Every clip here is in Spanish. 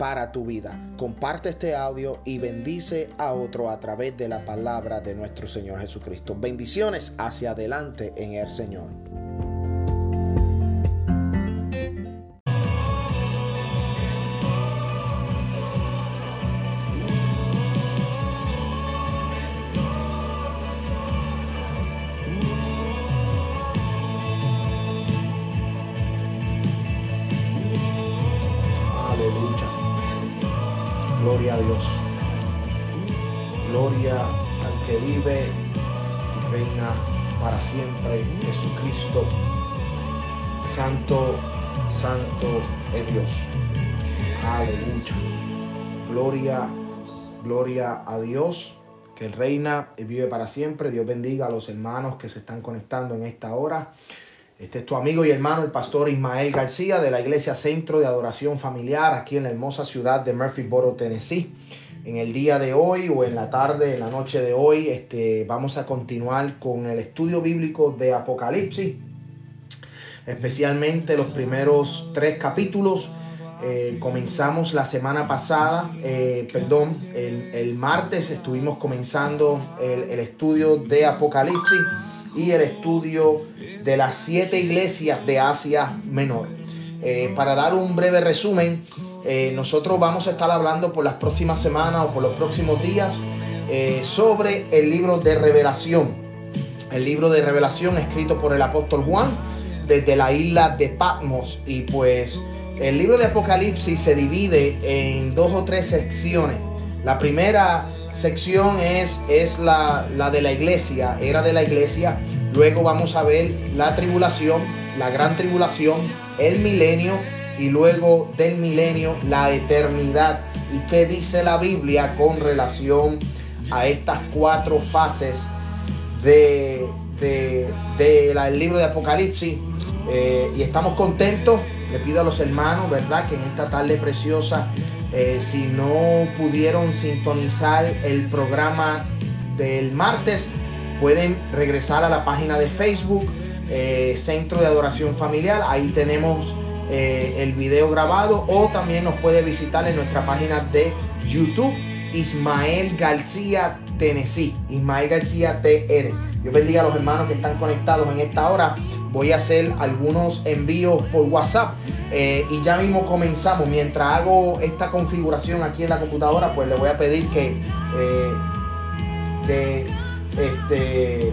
para tu vida. Comparte este audio y bendice a otro a través de la palabra de nuestro Señor Jesucristo. Bendiciones hacia adelante en el Señor. Gloria, a Dios, que reina y vive para siempre. Dios bendiga a los hermanos que se están conectando en esta hora. Este es tu amigo y hermano, el pastor Ismael García de la Iglesia Centro de Adoración Familiar aquí en la hermosa ciudad de Murphysboro, Tennessee. En el día de hoy o en la tarde, en la noche de hoy, este, vamos a continuar con el estudio bíblico de Apocalipsis, especialmente los primeros tres capítulos. Eh, comenzamos la semana pasada, eh, perdón, el, martes estuvimos comenzando el, estudio de Apocalipsis y el estudio de las siete iglesias de Asia Menor. Eh, para dar un breve resumen, nosotros vamos a estar hablando por las próximas semanas o por los próximos días sobre el libro de revelación. El libro de revelación escrito por el apóstol Juan desde la isla de Patmos. Y pues el libro de Apocalipsis se divide en dos o tres secciones. La primera sección es, es la, la de la iglesia, era de la iglesia Luego vamos a ver la tribulación, la gran tribulación, el milenio y luego del milenio la eternidad. ¿Y qué dice la Biblia con relación a estas cuatro fases del de, libro de Apocalipsis? Eh, y estamos contentos. Le pido a los hermanos, ¿verdad? Que en esta tarde preciosa, eh, si no pudieron sintonizar el programa del martes, pueden regresar a la página de Facebook, eh, Centro de Adoración Familiar. Ahí tenemos eh, el video grabado o también nos puede visitar en nuestra página de YouTube, Ismael García Tennessee, Ismael García TN. Yo bendiga a los hermanos que están conectados en esta hora. Voy a hacer algunos envíos por WhatsApp eh, y ya mismo comenzamos. Mientras hago esta configuración aquí en la computadora, pues le voy a pedir que, que este,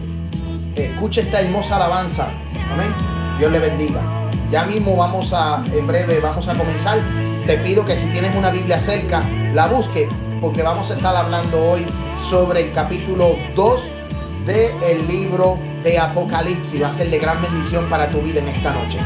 escuche esta hermosa alabanza. Amén. Dios le bendiga. Ya mismo vamos a, en breve, vamos a comenzar. Te pido que si tienes una Biblia cerca, la busque, porque vamos a estar hablando hoy sobre el capítulo 2 del libro de Apocalipsis. Va a ser de gran bendición para tu vida en esta noche.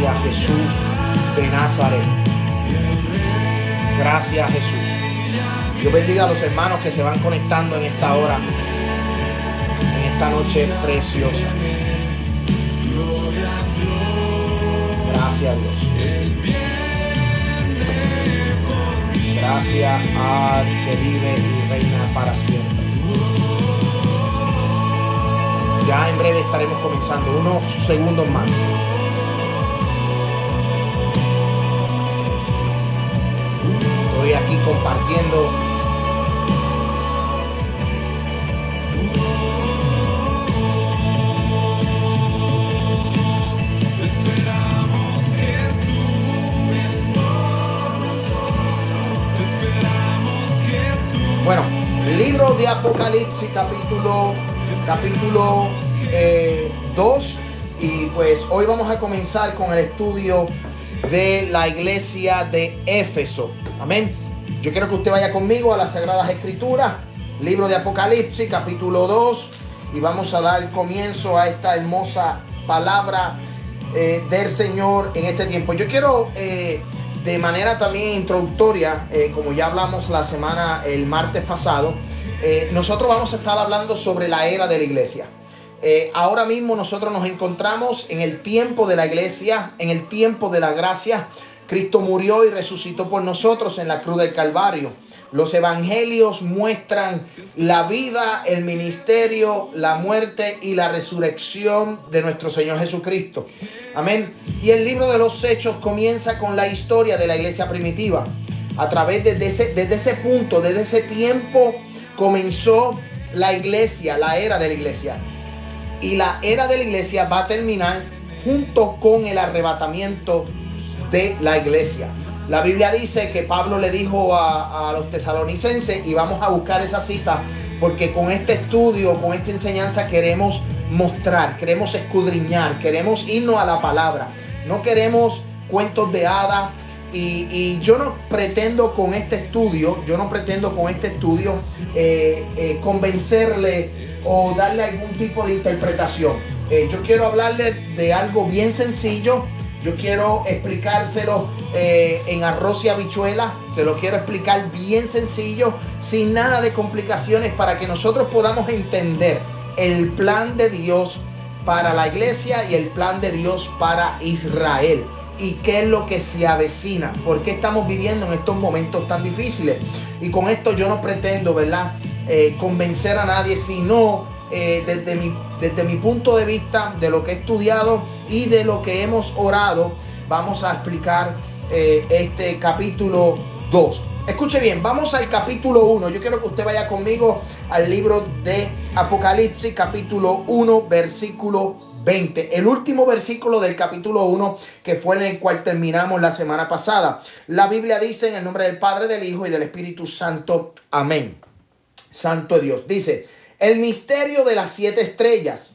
Gracias Jesús de Nazaret. Gracias Jesús. Yo bendiga a los hermanos que se van conectando en esta hora, en esta noche preciosa. Gracias Dios. Gracias al que vive y reina para siempre. Ya en breve estaremos comenzando, unos segundos más. Aquí compartiendo. Bueno, Libro de Apocalipsis, capítulo, capítulo 2. Eh, y pues hoy vamos a comenzar con el estudio de la iglesia de Éfeso. Amén. Yo quiero que usted vaya conmigo a las Sagradas Escrituras, libro de Apocalipsis, capítulo 2, y vamos a dar comienzo a esta hermosa palabra eh, del Señor en este tiempo. Yo quiero eh, de manera también introductoria, eh, como ya hablamos la semana, el martes pasado, nosotros vamos a estar hablando sobre la era de la iglesia. ahora mismo nosotros nos encontramos en el tiempo de la iglesia, en el tiempo de la gracia. Cristo murió y resucitó por nosotros en la cruz del Calvario. Los evangelios muestran la vida, el ministerio, la muerte y la resurrección de nuestro Señor Jesucristo. Amén. Y el libro de los Hechos comienza con la historia de la iglesia primitiva. A través de ese, desde ese punto, desde ese tiempo, comenzó la iglesia, la era de la iglesia. Y la era de la iglesia va a terminar junto con el arrebatamiento de la iglesia. La Biblia dice que Pablo le dijo a, los tesalonicenses, y vamos a buscar esa cita, porque con este estudio, con esta enseñanza queremos mostrar, queremos escudriñar, queremos irnos a la palabra. No queremos cuentos de hadas. Y, yo no pretendo con este estudio, yo no pretendo con este estudio eh, eh, convencerle o darle algún tipo de interpretación. Eh, yo quiero hablarle de algo bien sencillo yo quiero explicárselo eh, en arroz y habichuela. Se lo quiero explicar bien sencillo, sin nada de complicaciones, para que nosotros podamos entender el plan de Dios para la iglesia y el plan de Dios para Israel. Y qué es lo que se avecina. ¿Por qué estamos viviendo en estos momentos tan difíciles? Y con esto yo no pretendo, ¿verdad? Eh, convencer a nadie, sino eh, desde, mi, desde mi punto de vista, de lo que he estudiado y de lo que hemos orado, vamos a explicar eh, este capítulo 2. Escuche bien, vamos al capítulo 1. Yo quiero que usted vaya conmigo al libro de Apocalipsis, capítulo 1, versículo 20. El último versículo del capítulo 1 que fue en el cual terminamos la semana pasada. La Biblia dice en el nombre del Padre, del Hijo y del Espíritu Santo. Amén. Santo Dios. Dice, el misterio de las siete estrellas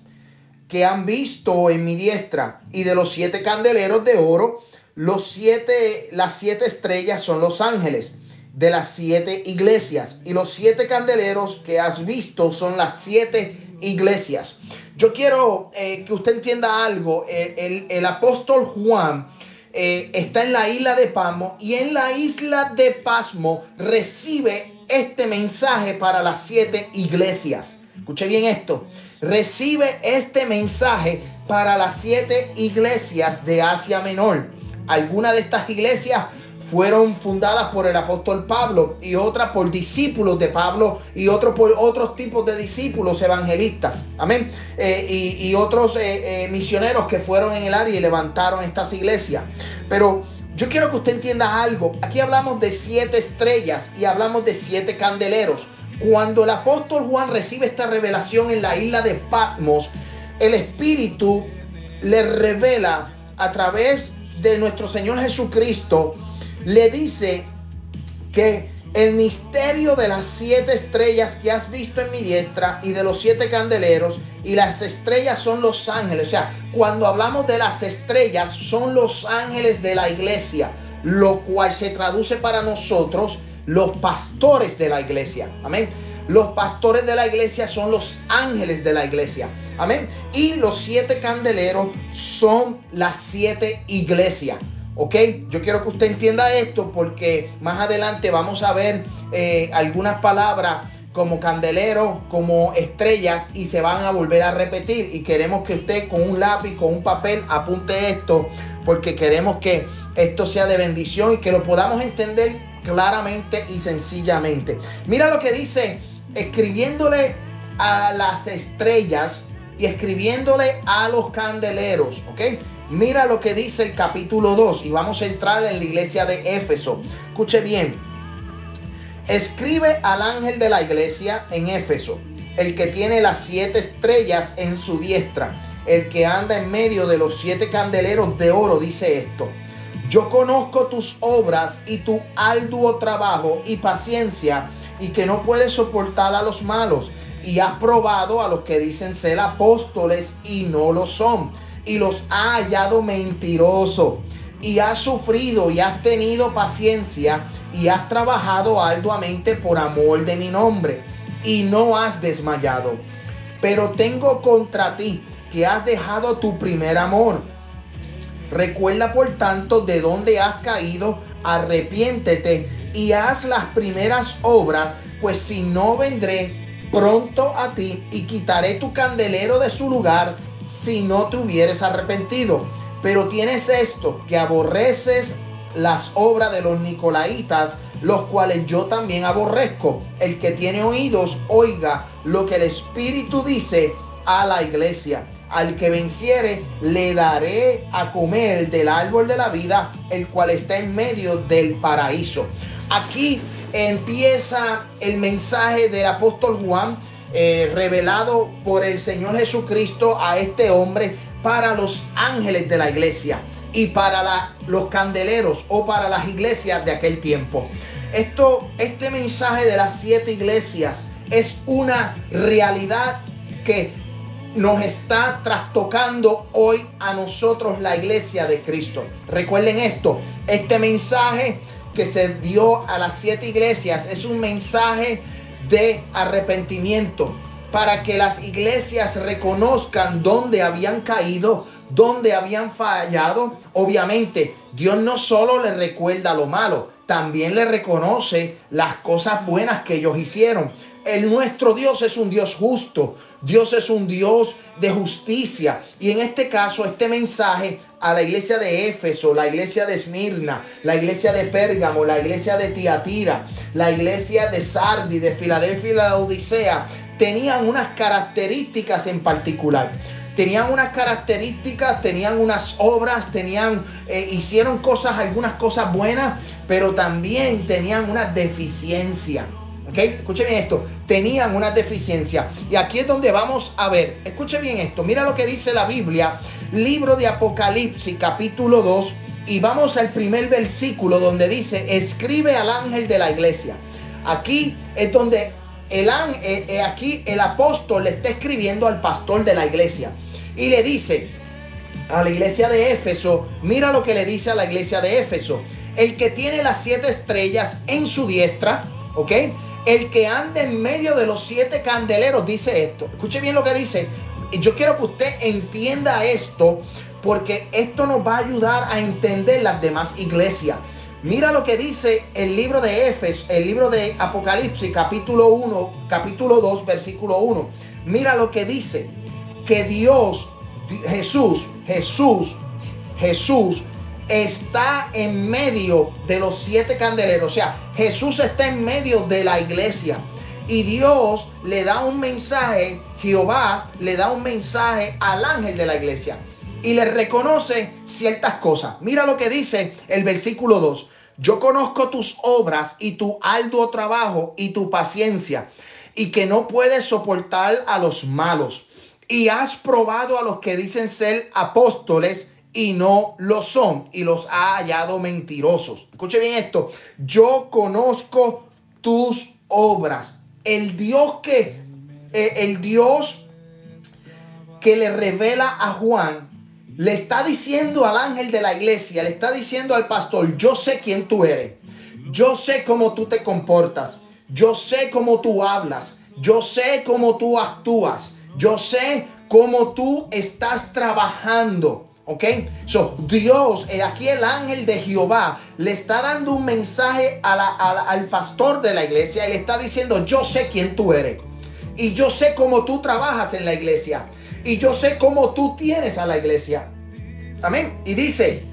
que han visto en mi diestra y de los siete candeleros de oro, los siete, las siete estrellas son los ángeles de las siete iglesias y los siete candeleros que has visto son las siete iglesias. Yo quiero eh, que usted entienda algo. El, apóstol Juan eh, está en la isla de Pasmo y en la isla de Pasmo recibe este mensaje para las siete iglesias. Escuche bien esto. Recibe este mensaje para las siete iglesias de Asia Menor. Algunas de estas iglesias fueron fundadas por el apóstol Pablo y otras por discípulos de Pablo y otros por otros tipos de discípulos evangelistas. Amén. Eh, y, otros eh, eh, misioneros que fueron en el área y levantaron estas iglesias. Pero yo quiero que usted entienda algo. Aquí hablamos de siete estrellas y hablamos de siete candeleros. Cuando el apóstol Juan recibe esta revelación en la isla de Patmos, el Espíritu le revela a través de nuestro Señor Jesucristo, le dice que el misterio de las siete estrellas que has visto en mi diestra y de los siete candeleros, y las estrellas son los ángeles. O sea, cuando hablamos de las estrellas, son los ángeles de la iglesia, lo cual se traduce para nosotros los pastores de la iglesia. Amén. Los pastores de la iglesia son los ángeles de la iglesia. Amén. Y los siete candeleros son las siete iglesias. ¿Ok? Yo quiero que usted entienda esto porque más adelante vamos a ver eh, algunas palabras como candelero, como estrellas y se van a volver a repetir. Y queremos que usted con un lápiz, con un papel, apunte esto porque queremos que esto sea de bendición y que lo podamos entender claramente y sencillamente. Mira lo que dice, escribiéndole a las estrellas y escribiéndole a los candeleros, ¿ok? Mira lo que dice el capítulo 2 y vamos a entrar en la iglesia de Éfeso. Escuche bien. Escribe al ángel de la iglesia en Éfeso, el que tiene las siete estrellas en su diestra, el que anda en medio de los siete candeleros de oro, dice esto. Yo conozco tus obras y tu arduo trabajo y paciencia y que no puedes soportar a los malos. Y has probado a los que dicen ser apóstoles y no lo son. Y los ha hallado mentirosos. Y has sufrido y has tenido paciencia y has trabajado arduamente por amor de mi nombre. Y no has desmayado. Pero tengo contra ti que has dejado tu primer amor. Recuerda por tanto de dónde has caído, arrepiéntete y haz las primeras obras, pues si no vendré pronto a ti y quitaré tu candelero de su lugar si no te hubieres arrepentido. Pero tienes esto, que aborreces las obras de los nicolaitas, los cuales yo también aborrezco. El que tiene oídos, oiga lo que el Espíritu dice a la iglesia. Al que venciere, le daré a comer del árbol de la vida, el cual está en medio del paraíso. Aquí empieza el mensaje del apóstol Juan, eh, revelado por el Señor Jesucristo a este hombre para los ángeles de la iglesia y para los candeleros o para las iglesias de aquel tiempo. Esto, este mensaje de las siete iglesias es una realidad que nos está trastocando hoy a nosotros la iglesia de Cristo. Recuerden esto, este mensaje que se dio a las siete iglesias es un mensaje de arrepentimiento para que las iglesias reconozcan dónde habían caído, dónde habían fallado. Obviamente, Dios no solo le recuerda lo malo, también le reconoce las cosas buenas que ellos hicieron. El nuestro Dios es un Dios justo, Dios es un Dios de justicia. Y en este caso, este mensaje a la iglesia de Éfeso, la iglesia de Esmirna, la iglesia de Pérgamo, la iglesia de Tiatira, la iglesia de Sardi, de Filadelfia y la Odisea, tenían unas características en particular tenían unas características, tenían unas obras, tenían, eh, hicieron cosas, algunas cosas buenas, pero también tenían una deficiencia. ¿Ok? Escuche bien esto. Tenían una deficiencia. Y aquí es donde vamos a ver. Escuche bien esto. Mira lo que dice la Biblia. Libro de Apocalipsis, capítulo 2. Y vamos al primer versículo donde dice, escribe al ángel de la iglesia. Aquí es donde el eh, eh, aquí el apóstol le está escribiendo al pastor de la iglesia. Y le dice a la iglesia de Éfeso, mira lo que le dice a la iglesia de Éfeso. El que tiene las siete estrellas en su diestra, ¿ok? El que anda en medio de los siete candeleros dice esto. Escuche bien lo que dice. Yo quiero que usted entienda esto porque esto nos va a ayudar a entender las demás iglesias. Mira lo que dice el libro de Éfeso, el libro de Apocalipsis, capítulo 1, capítulo 2, versículo 1. Mira lo que dice que Dios, Jesús, Jesús, Jesús está en medio de los siete candeleros. O sea, Jesús está en medio de la iglesia. Y Dios le da un mensaje, Jehová le da un mensaje al ángel de la iglesia. Y le reconoce ciertas cosas. Mira lo que dice el versículo 2. Yo conozco tus obras y tu arduo trabajo y tu paciencia. Y que no puedes soportar a los malos y has probado a los que dicen ser apóstoles y no lo son y los ha hallado mentirosos. Escuche bien esto. Yo conozco tus obras. El Dios que eh, el Dios que le revela a Juan le está diciendo al ángel de la iglesia, le está diciendo al pastor, yo sé quién tú eres. Yo sé cómo tú te comportas. Yo sé cómo tú hablas. Yo sé cómo tú actúas. Yo sé cómo tú estás trabajando. ¿Ok? So, Dios, eh, aquí el ángel de Jehová, le está dando un mensaje al pastor de la iglesia y le está diciendo, yo sé quién tú eres. Y yo sé cómo tú trabajas en la iglesia. Y yo sé cómo tú tienes a la iglesia. Amén. Y dice,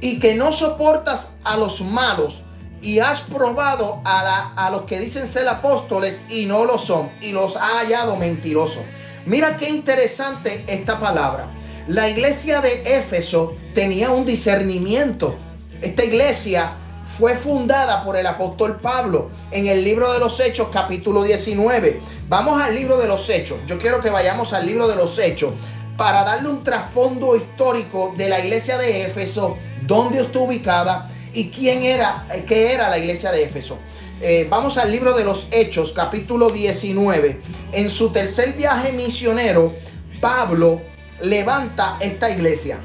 y que no soportas a los malos y has probado a, a los que dicen ser apóstoles y no lo son. Y los ha hallado mentirosos. Mira qué interesante esta palabra. La iglesia de Éfeso tenía un discernimiento. Esta iglesia fue fundada por el apóstol Pablo en el libro de los Hechos capítulo 19. Vamos al libro de los Hechos. Yo quiero que vayamos al libro de los Hechos para darle un trasfondo histórico de la iglesia de Éfeso, dónde está ubicada ¿Y quién era, qué era la iglesia de Éfeso? Eh, vamos al libro de los Hechos, capítulo 19. En su tercer viaje misionero, Pablo levanta esta iglesia.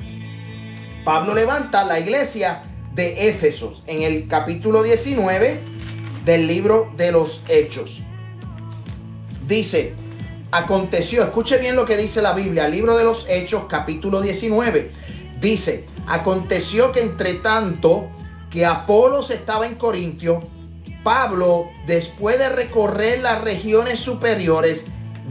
Pablo levanta la iglesia de Éfeso en el capítulo 19 del libro de los Hechos. Dice, aconteció, escuche bien lo que dice la Biblia, libro de los Hechos, capítulo 19. Dice, aconteció que entre tanto que Apolos estaba en Corintio, Pablo, después de recorrer las regiones superiores,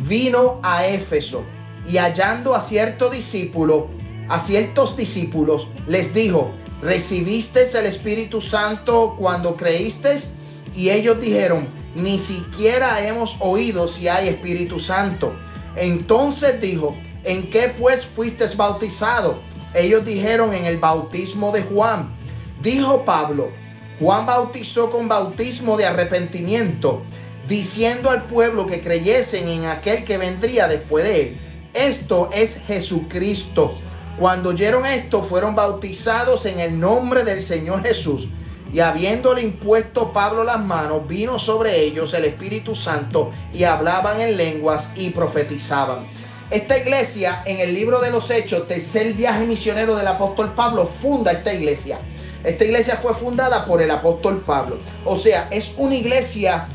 vino a Éfeso y hallando a cierto discípulo, a ciertos discípulos, les dijo, ¿recibiste el Espíritu Santo cuando creíste? Y ellos dijeron, ni siquiera hemos oído si hay Espíritu Santo. Entonces dijo, ¿en qué pues fuiste bautizado? Ellos dijeron, en el bautismo de Juan. Dijo Pablo, Juan bautizó con bautismo de arrepentimiento, diciendo al pueblo que creyesen en aquel que vendría después de él. Esto es Jesucristo. Cuando oyeron esto, fueron bautizados en el nombre del Señor Jesús. Y habiéndole impuesto Pablo las manos, vino sobre ellos el Espíritu Santo y hablaban en lenguas y profetizaban. Esta iglesia, en el libro de los Hechos, tercer viaje misionero del apóstol Pablo, funda esta iglesia. Esta iglesia fue fundada por el apóstol Pablo. O sea, es una iglesia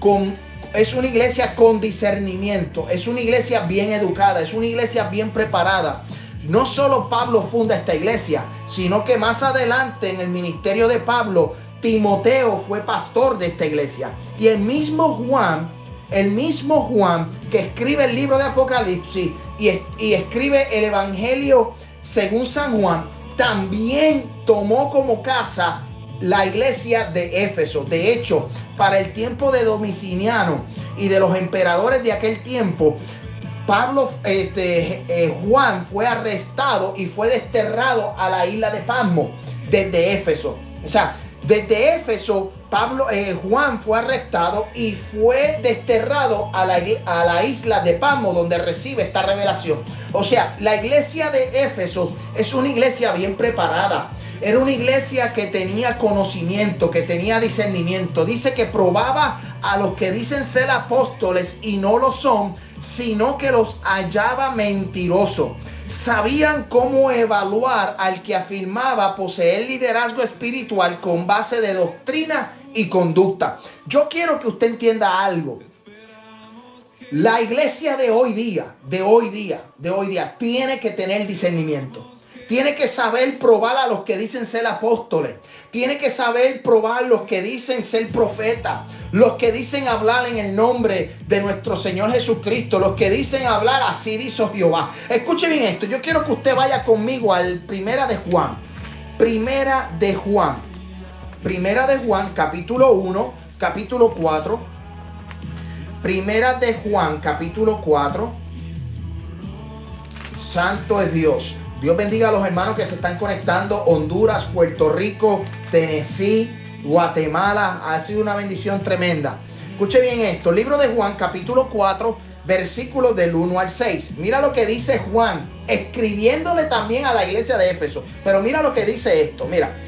con es una iglesia con discernimiento, es una iglesia bien educada, es una iglesia bien preparada. No solo Pablo funda esta iglesia, sino que más adelante en el ministerio de Pablo, Timoteo fue pastor de esta iglesia. Y el mismo Juan, el mismo Juan que escribe el libro de Apocalipsis y, escribe el Evangelio según San Juan, también tomó como casa la iglesia de Éfeso. De hecho, para el tiempo de Domiciliano y de los emperadores de aquel tiempo, Pablo, este, eh, Juan fue arrestado y fue desterrado a la isla de Pasmo desde Éfeso. O sea, desde Éfeso, Pablo, eh, Juan fue arrestado y fue desterrado a la, a la isla de Pasmo donde recibe esta revelación. O sea, la iglesia de Éfeso es una iglesia bien preparada. Era una iglesia que tenía conocimiento, que tenía discernimiento. Dice que probaba a los que dicen ser apóstoles y no lo son, sino que los hallaba mentirosos. Sabían cómo evaluar al que afirmaba poseer liderazgo espiritual con base de doctrina y conducta. Yo quiero que usted entienda algo. La iglesia de hoy día, de hoy día, de hoy día, tiene que tener discernimiento. Tiene que saber probar a los que dicen ser apóstoles. Tiene que saber probar los que dicen ser profetas. Los que dicen hablar en el nombre de nuestro Señor Jesucristo. Los que dicen hablar así dice Jehová. Escuche bien esto. Yo quiero que usted vaya conmigo al Primera de Juan. Primera de Juan. Primera de Juan, capítulo 1, capítulo 4. Primera de Juan, capítulo 4. Santo es Dios. Dios bendiga a los hermanos que se están conectando. Honduras, Puerto Rico, Tennessee, Guatemala. Ha sido una bendición tremenda. Escuche bien esto. Libro de Juan, capítulo 4, versículos del 1 al 6. Mira lo que dice Juan, escribiéndole también a la iglesia de Éfeso. Pero mira lo que dice esto. Mira,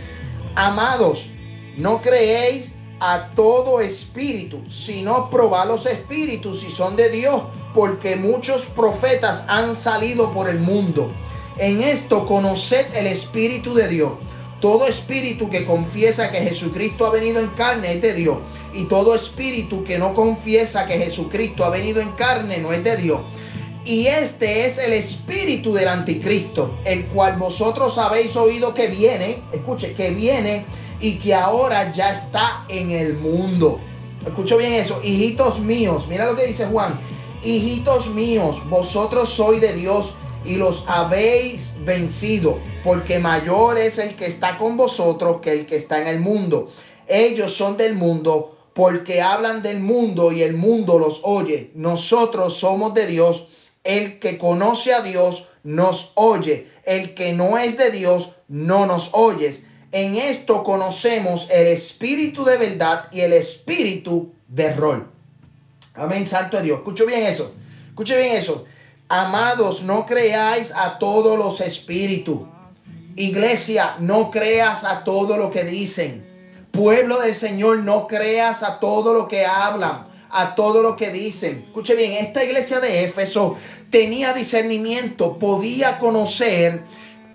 amados, no creéis a todo espíritu, sino probad los espíritus si son de Dios, porque muchos profetas han salido por el mundo. En esto conoced el Espíritu de Dios. Todo espíritu que confiesa que Jesucristo ha venido en carne es de Dios. Y todo espíritu que no confiesa que Jesucristo ha venido en carne no es de Dios. Y este es el espíritu del anticristo, el cual vosotros habéis oído que viene, escuche, que viene y que ahora ya está en el mundo. Escucho bien eso, hijitos míos, mira lo que dice Juan, hijitos míos, vosotros sois de Dios y los habéis vencido, porque mayor es el que está con vosotros que el que está en el mundo. Ellos son del mundo porque hablan del mundo y el mundo los oye. Nosotros somos de Dios. El que conoce a Dios nos oye. El que no es de Dios no nos oye. En esto conocemos el espíritu de verdad y el espíritu de error. Amén, santo de Dios. Escucho bien eso. Escuche bien eso. Amados, no creáis a todos los espíritus. Iglesia, no creas a todo lo que dicen. Pueblo del Señor, no creas a todo lo que hablan, a todo lo que dicen. Escuche bien, esta iglesia de Éfeso tenía discernimiento, podía conocer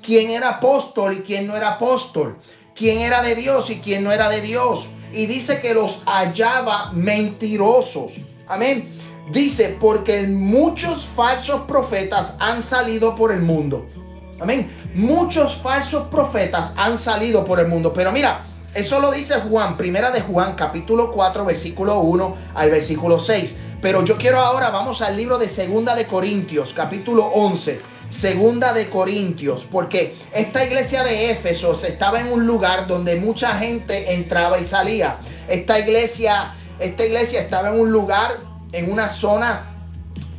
quién era apóstol y quién no era apóstol, quién era de Dios y quién no era de Dios. Y dice que los hallaba mentirosos. Amén. Dice, porque muchos falsos profetas han salido por el mundo. Amén. Muchos falsos profetas han salido por el mundo. Pero mira, eso lo dice Juan, primera de Juan, capítulo 4, versículo 1 al versículo 6. Pero yo quiero ahora, vamos al libro de Segunda de Corintios, capítulo 11. Segunda de Corintios, porque esta iglesia de Éfeso estaba en un lugar donde mucha gente entraba y salía. Esta iglesia, esta iglesia estaba en un lugar, en una zona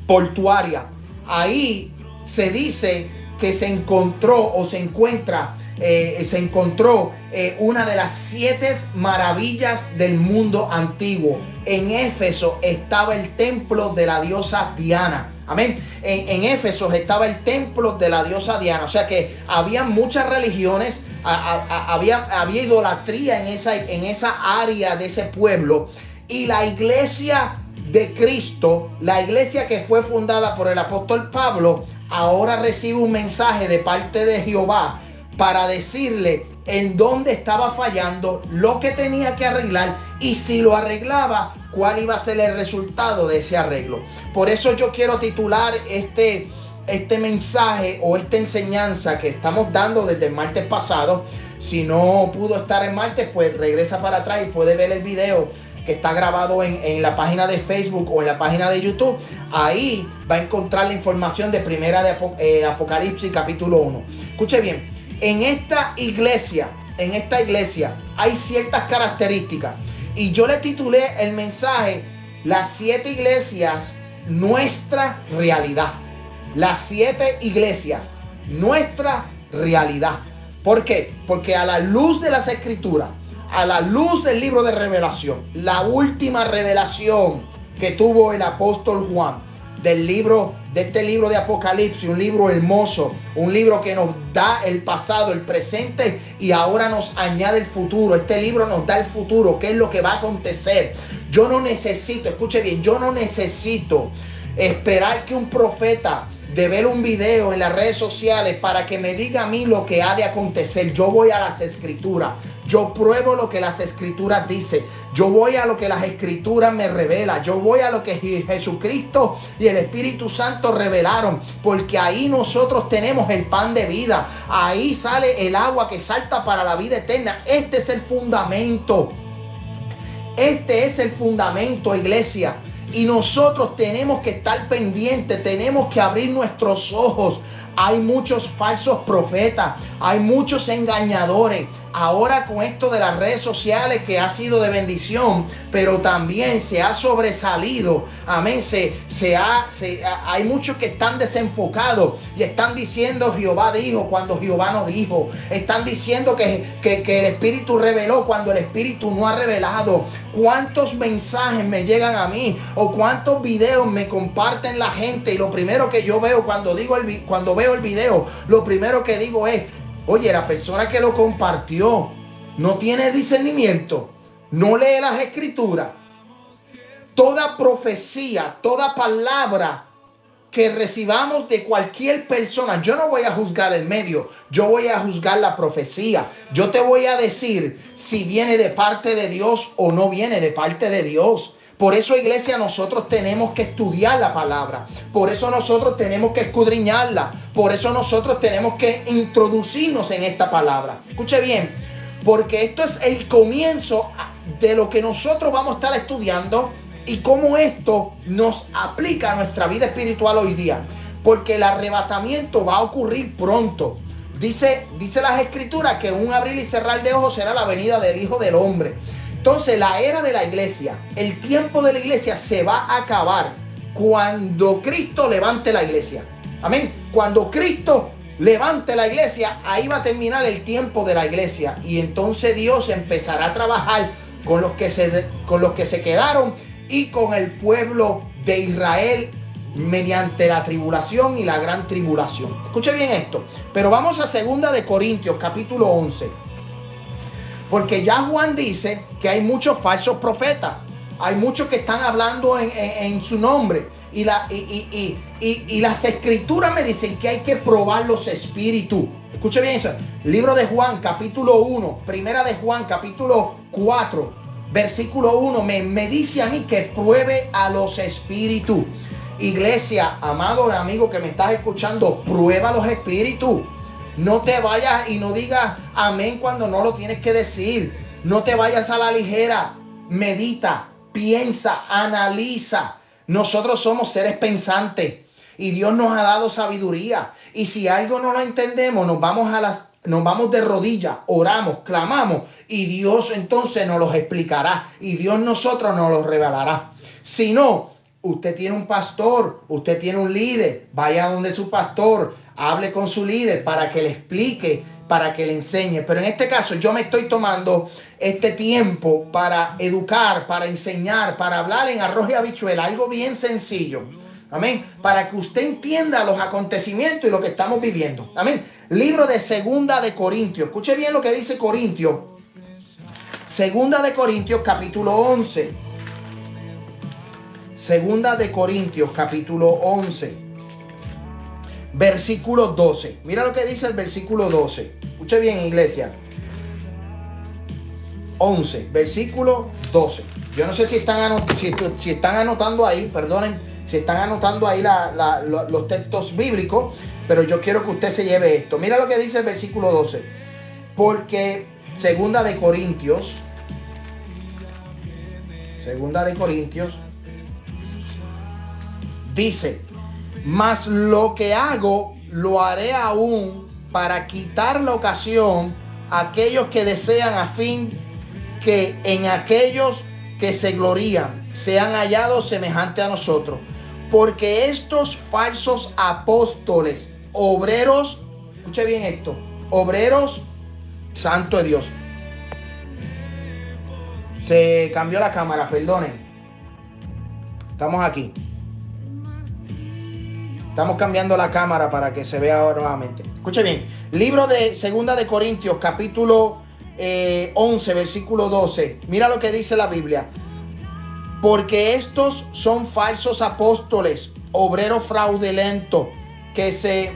portuaria. Ahí se dice que se encontró o se encuentra, eh, se encontró eh, una de las siete maravillas del mundo antiguo. En Éfeso estaba el templo de la diosa Diana. Amén. En, en Éfeso estaba el templo de la diosa Diana. O sea que había muchas religiones, había, había idolatría en esa, en esa área de ese pueblo. Y la iglesia de Cristo, la iglesia que fue fundada por el apóstol Pablo, ahora recibe un mensaje de parte de Jehová para decirle en dónde estaba fallando, lo que tenía que arreglar y si lo arreglaba, cuál iba a ser el resultado de ese arreglo. Por eso yo quiero titular este, este mensaje o esta enseñanza que estamos dando desde el martes pasado. Si no pudo estar el martes, pues regresa para atrás y puede ver el video que está grabado en, la página de Facebook o en la página de YouTube, ahí va a encontrar la información de Primera de eh, Apocalipsis capítulo 1. Escuche bien, en esta iglesia, en esta iglesia hay ciertas características y yo le titulé el mensaje Las siete iglesias, nuestra realidad. Las siete iglesias, nuestra realidad. ¿Por qué? Porque a la luz de las escrituras, a la luz del libro de revelación, la última revelación que tuvo el apóstol Juan del libro, de este libro de Apocalipsis, un libro hermoso, un libro que nos da el pasado, el presente y ahora nos añade el futuro. Este libro nos da el futuro, qué es lo que va a acontecer. Yo no necesito, escuche bien, yo no necesito esperar que un profeta de ver un video en las redes sociales para que me diga a mí lo que ha de acontecer. Yo voy a las escrituras. Yo pruebo lo que las escrituras dicen. Yo voy a lo que las escrituras me revelan. Yo voy a lo que Jesucristo y el Espíritu Santo revelaron. Porque ahí nosotros tenemos el pan de vida. Ahí sale el agua que salta para la vida eterna. Este es el fundamento. Este es el fundamento, iglesia. Y nosotros tenemos que estar pendientes, tenemos que abrir nuestros ojos. Hay muchos falsos profetas, hay muchos engañadores, ahora con esto de las redes sociales que ha sido de bendición, pero también se ha sobresalido. Amén. Se, se ha, hay muchos que están desenfocados y están diciendo Jehová dijo cuando Jehová no dijo. Están diciendo que, que, que el Espíritu reveló cuando el Espíritu no ha revelado. ¿Cuántos mensajes me llegan a mí? ¿O cuántos videos me comparten la gente? Y lo primero que yo veo cuando, digo el, cuando veo el video, lo primero que digo es, Oye, la persona que lo compartió no tiene discernimiento, no lee las escrituras. Toda profecía, toda palabra que recibamos de cualquier persona, yo no voy a juzgar el medio, yo voy a juzgar la profecía. Yo te voy a decir si viene de parte de Dios o no viene de parte de Dios. Por eso, iglesia, nosotros tenemos que estudiar la palabra. Por eso nosotros tenemos que escudriñarla. Por eso nosotros tenemos que introducirnos en esta palabra. Escuche bien, porque esto es el comienzo de lo que nosotros vamos a estar estudiando y cómo esto nos aplica a nuestra vida espiritual hoy día. Porque el arrebatamiento va a ocurrir pronto. Dice, dice las escrituras que un abrir y cerrar de ojos será la venida del Hijo del Hombre. Entonces la era de la iglesia, el tiempo de la iglesia se va a acabar cuando Cristo levante la iglesia. Amén. Cuando Cristo levante la iglesia, ahí va a terminar el tiempo de la iglesia. Y entonces Dios empezará a trabajar con los que se, con los que se quedaron y con el pueblo de Israel mediante la tribulación y la gran tribulación. Escuche bien esto. Pero vamos a segunda de Corintios, capítulo 11. Porque ya Juan dice que hay muchos falsos profetas. Hay muchos que están hablando en, su nombre. Y, la, y, y, las escrituras me dicen que hay que probar los espíritus. Escuche bien eso. Libro de Juan, capítulo 1. Primera de Juan, capítulo 4. Versículo 1. Me, me dice a mí que pruebe a los espíritus. Iglesia, amado amigo que me estás escuchando, prueba los espíritus. No te vayas y no digas amén cuando no lo tienes que decir. No te vayas a la ligera. Medita, piensa, analiza. Nosotros somos seres pensantes y Dios nos ha dado sabiduría. Y si algo no lo entendemos, nos vamos a las nos vamos de rodillas, oramos, clamamos y Dios entonces nos los explicará y Dios nosotros nos los revelará. Si no, usted tiene un pastor, usted tiene un líder, vaya donde su pastor, hable con su líder para que le explique, para que le enseñe. Pero en este caso yo me estoy tomando este tiempo para educar, para enseñar, para hablar en arroz y habichuela, algo bien sencillo. Amén. Para que usted entienda los acontecimientos y lo que estamos viviendo. Amén. Libro de Segunda de Corintios. Escuche bien lo que dice Corintios. Segunda de Corintios capítulo 11. Segunda de Corintios capítulo 11 versículo 12. Mira lo que dice el versículo 12. Escuche bien, iglesia. 11, versículo 12. Yo no sé si están, anotando ahí, perdonen, si están anotando ahí los textos bíblicos, pero yo quiero que usted se lleve esto. Mira lo que dice el versículo 12. Porque segunda de Corintios, segunda de Corintios, dice, mas lo que hago lo haré aún para quitar la ocasión a aquellos que desean a fin que en aquellos que se glorían sean hallados semejantes a nosotros. Porque estos falsos apóstoles, obreros, escuche bien esto, obreros, santo de Dios. Se cambió la cámara, perdonen. Estamos aquí. Estamos cambiando la cámara para que se vea nuevamente. Escuche bien. Libro de Segunda de Corintios, capítulo 11, eh, versículo 12. Mira lo que dice la Biblia. Porque estos son falsos apóstoles, obreros fraudulentos, que se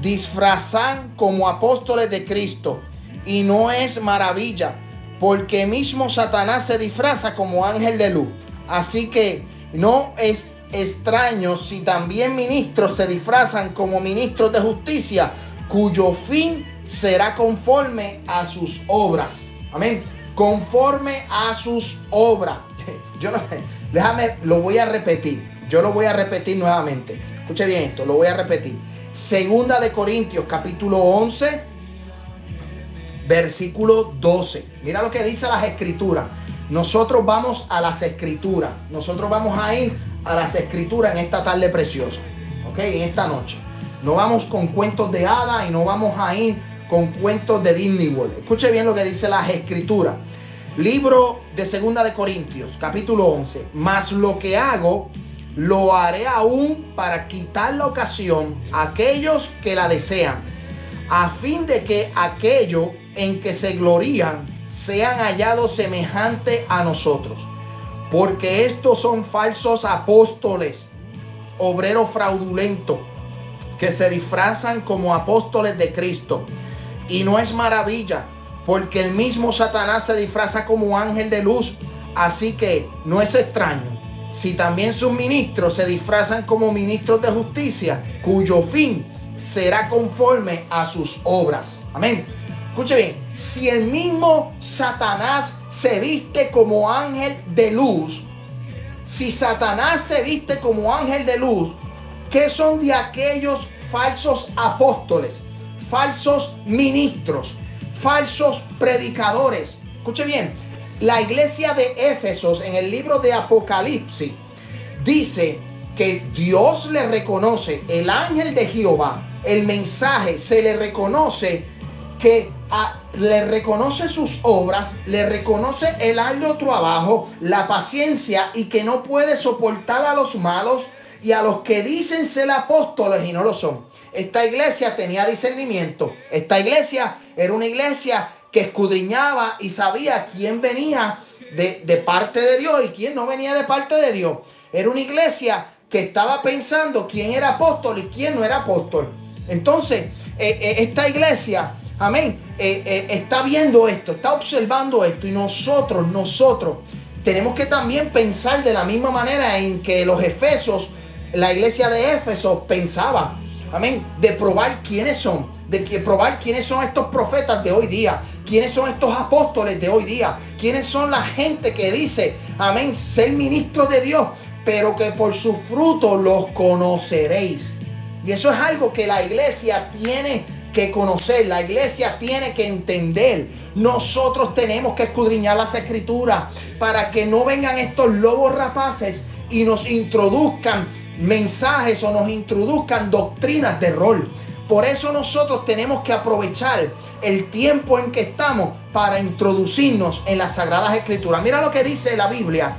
disfrazan como apóstoles de Cristo. Y no es maravilla, porque mismo Satanás se disfraza como ángel de luz. Así que no es extraños si también ministros se disfrazan como ministros de justicia, cuyo fin será conforme a sus obras. Amén. Conforme a sus obras. Yo no, déjame, lo voy a repetir. Yo lo voy a repetir nuevamente. Escuche bien esto, lo voy a repetir. Segunda de Corintios, capítulo 11, versículo 12. Mira lo que dice las escrituras. Nosotros vamos a las escrituras. Nosotros vamos a ir a las escrituras en esta tarde preciosa, ¿ok? En esta noche. No vamos con cuentos de hada y no vamos a ir con cuentos de Disney World. Escuche bien lo que dice las escrituras. Libro de Segunda de Corintios, capítulo 11. Mas lo que hago, lo haré aún para quitar la ocasión a aquellos que la desean, a fin de que aquello en que se glorían sean hallados semejante a nosotros. Porque estos son falsos apóstoles, obreros fraudulentos, que se disfrazan como apóstoles de Cristo. Y no es maravilla, porque el mismo Satanás se disfraza como ángel de luz. Así que no es extraño si también sus ministros se disfrazan como ministros de justicia, cuyo fin será conforme a sus obras. Amén. Escuche bien, si el mismo Satanás se viste como ángel de luz, si Satanás se viste como ángel de luz, ¿qué son de aquellos falsos apóstoles, falsos ministros, falsos predicadores? Escuche bien, la iglesia de Éfesos en el libro de Apocalipsis dice que Dios le reconoce, el ángel de Jehová, el mensaje se le reconoce que le reconoce sus obras, le reconoce el arduo trabajo, la paciencia y que no puede soportar a los malos y a los que dicen ser apóstoles y no lo son. Esta iglesia tenía discernimiento. Esta iglesia era una iglesia que escudriñaba y sabía quién venía de, de parte de Dios y quién no venía de parte de Dios. Era una iglesia que estaba pensando quién era apóstol y quién no era apóstol. Entonces, eh, eh, esta iglesia, amén, eh, está viendo esto, está observando esto y nosotros, nosotros tenemos que también pensar de la misma manera en que los efesos, la iglesia de Éfeso pensaba, amén, de probar quiénes son, de que probar quiénes son estos profetas de hoy día, quiénes son estos apóstoles de hoy día, quiénes son la gente que dice, amén, ser ministro de Dios, pero que por su fruto los conoceréis. Y eso es algo que la iglesia tiene que conocer, la iglesia tiene que entender. Nosotros tenemos que escudriñar las escrituras para que no vengan estos lobos rapaces y nos introduzcan mensajes o nos introduzcan doctrinas de rol. Por eso nosotros tenemos que aprovechar el tiempo en que estamos para introducirnos en las sagradas escrituras. Mira lo que dice la Biblia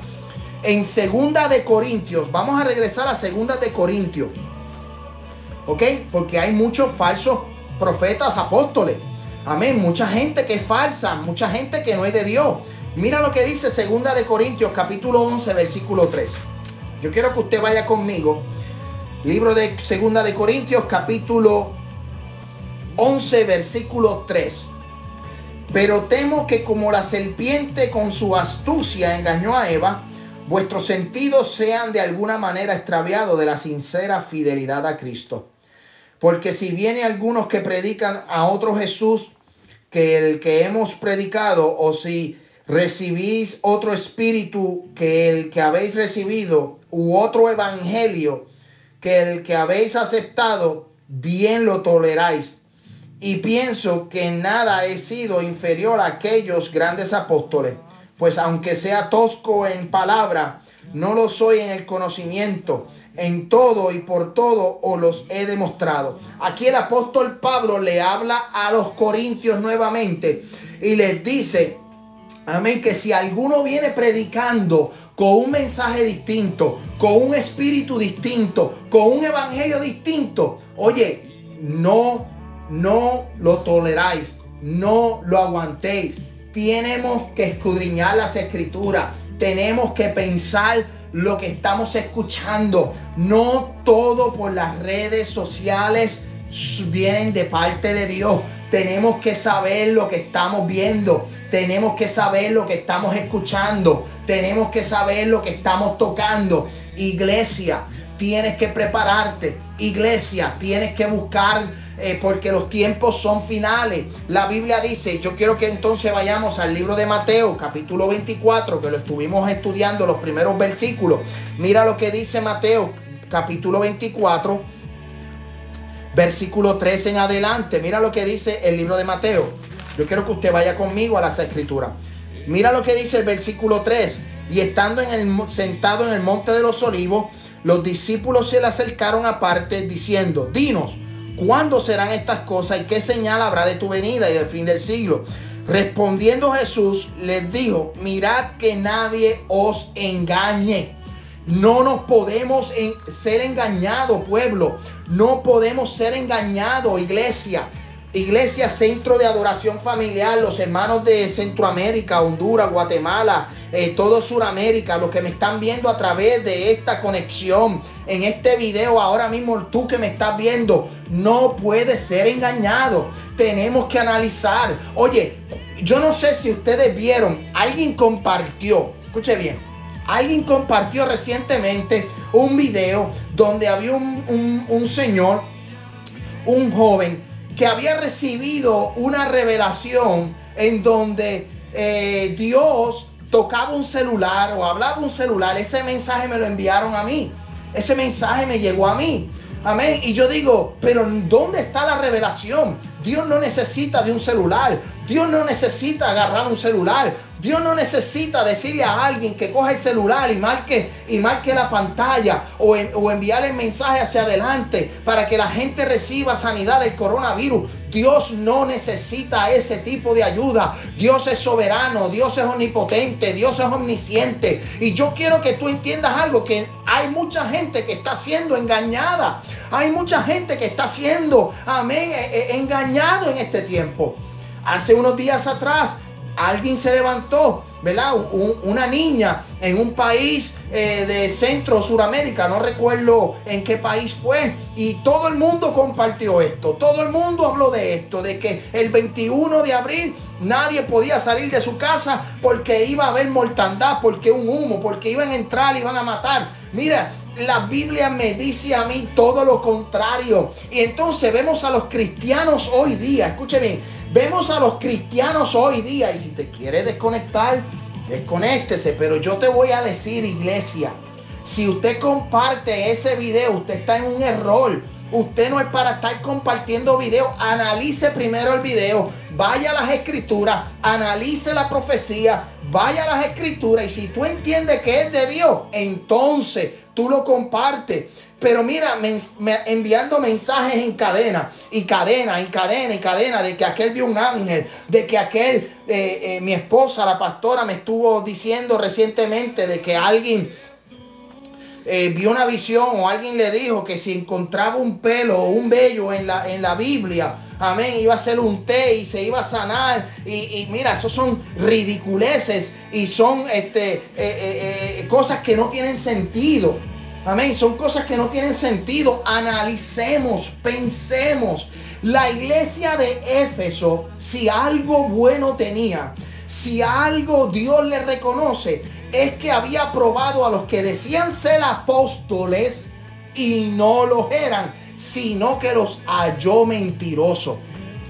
en Segunda de Corintios. Vamos a regresar a Segunda de Corintios. ¿Ok? Porque hay muchos falsos profetas, apóstoles. Amén. Mucha gente que es falsa, mucha gente que no es de Dios. Mira lo que dice Segunda de Corintios, capítulo 11, versículo 3. Yo quiero que usted vaya conmigo. Libro de Segunda de Corintios, capítulo 11, versículo 3. Pero temo que como la serpiente con su astucia engañó a Eva, vuestros sentidos sean de alguna manera extraviados de la sincera fidelidad a Cristo. Porque si viene algunos que predican a otro Jesús que el que hemos predicado, o si recibís otro espíritu que el que habéis recibido, u otro evangelio que el que habéis aceptado, bien lo toleráis. Y pienso que nada he sido inferior a aquellos grandes apóstoles pues aunque sea tosco en palabra, no lo soy en el conocimiento. En todo y por todo os los he demostrado. Aquí el apóstol Pablo le habla a los corintios nuevamente y les dice, amén, que si alguno viene predicando con un mensaje distinto, con un espíritu distinto, con un evangelio distinto, oye, no, no lo toleráis, no lo aguantéis tenemos que escudriñar las escrituras. Tenemos que pensar lo que estamos escuchando. No todo por las redes sociales vienen de parte de Dios. Tenemos que saber lo que estamos viendo. Tenemos que saber lo que estamos escuchando. Tenemos que saber lo que estamos tocando. Iglesia, tienes que prepararte. Iglesia, tienes que buscar eh, porque los tiempos son finales. La Biblia dice, yo quiero que entonces vayamos al libro de Mateo, capítulo 24, que lo estuvimos estudiando los primeros versículos. Mira lo que dice Mateo, capítulo 24, versículo 13 en adelante. Mira lo que dice el libro de Mateo. Yo quiero que usted vaya conmigo a las escrituras. Mira lo que dice el versículo 3. Y estando en el, sentado en el monte de los olivos, los discípulos se le acercaron aparte diciendo, dinos, ¿Cuándo serán estas cosas y qué señal habrá de tu venida y del fin del siglo? Respondiendo Jesús les dijo, mirad que nadie os engañe. No nos podemos ser engañados, pueblo. No podemos ser engañados, iglesia. Iglesia Centro de Adoración Familiar, los hermanos de Centroamérica, Honduras, Guatemala, eh, todo Sudamérica, los que me están viendo a través de esta conexión, en este video ahora mismo, tú que me estás viendo, no puedes ser engañado. Tenemos que analizar. Oye, yo no sé si ustedes vieron, alguien compartió, escuche bien, alguien compartió recientemente un video donde había un, un señor, un joven, que había recibido una revelación en donde eh, Dios tocaba un celular o hablaba un celular. Ese mensaje me lo enviaron a mí. Ese mensaje me llegó a mí. Amén. Y yo digo, pero ¿dónde está la revelación? Dios no necesita de un celular. Dios no necesita agarrar un celular. Dios no necesita decirle a alguien que coja el celular y marque, y marque la pantalla o, o enviar el mensaje hacia adelante para que la gente reciba sanidad del coronavirus. Dios no necesita ese tipo de ayuda. Dios es soberano, Dios es omnipotente, Dios es omnisciente. Y yo quiero que tú entiendas algo, que hay mucha gente que está siendo engañada. Hay mucha gente que está siendo, amén, e, e, engañado en este tiempo. Hace unos días atrás alguien se levantó, ¿verdad? una niña en un país eh, de Centro Suramérica, no recuerdo en qué país fue, y todo el mundo compartió esto, todo el mundo habló de esto, de que el 21 de abril nadie podía salir de su casa porque iba a haber mortandad, porque un humo, porque iban a entrar y iban a matar. Mira, la Biblia me dice a mí todo lo contrario. Y entonces vemos a los cristianos hoy día, escuche bien, Vemos a los cristianos hoy día y si te quieres desconectar, desconéctese. Pero yo te voy a decir, iglesia, si usted comparte ese video, usted está en un error. Usted no es para estar compartiendo video. Analice primero el video. Vaya a las escrituras. Analice la profecía. Vaya a las escrituras. Y si tú entiendes que es de Dios, entonces tú lo compartes. Pero mira, enviando mensajes en cadena, y cadena, y cadena, y cadena, de que aquel vio un ángel, de que aquel, eh, eh, mi esposa, la pastora, me estuvo diciendo recientemente de que alguien eh, vio una visión o alguien le dijo que si encontraba un pelo o un vello en la, en la Biblia, amén, iba a ser un té y se iba a sanar. Y, mira, esos son ridiculeces y son este, cosas que no tienen sentido. Amén. Son cosas que no tienen sentido. Analicemos, pensemos. La iglesia de Éfeso, si algo bueno tenía, si algo Dios le reconoce, es que había probado a los que decían ser apóstoles y no los eran, sino que los halló mentirosos.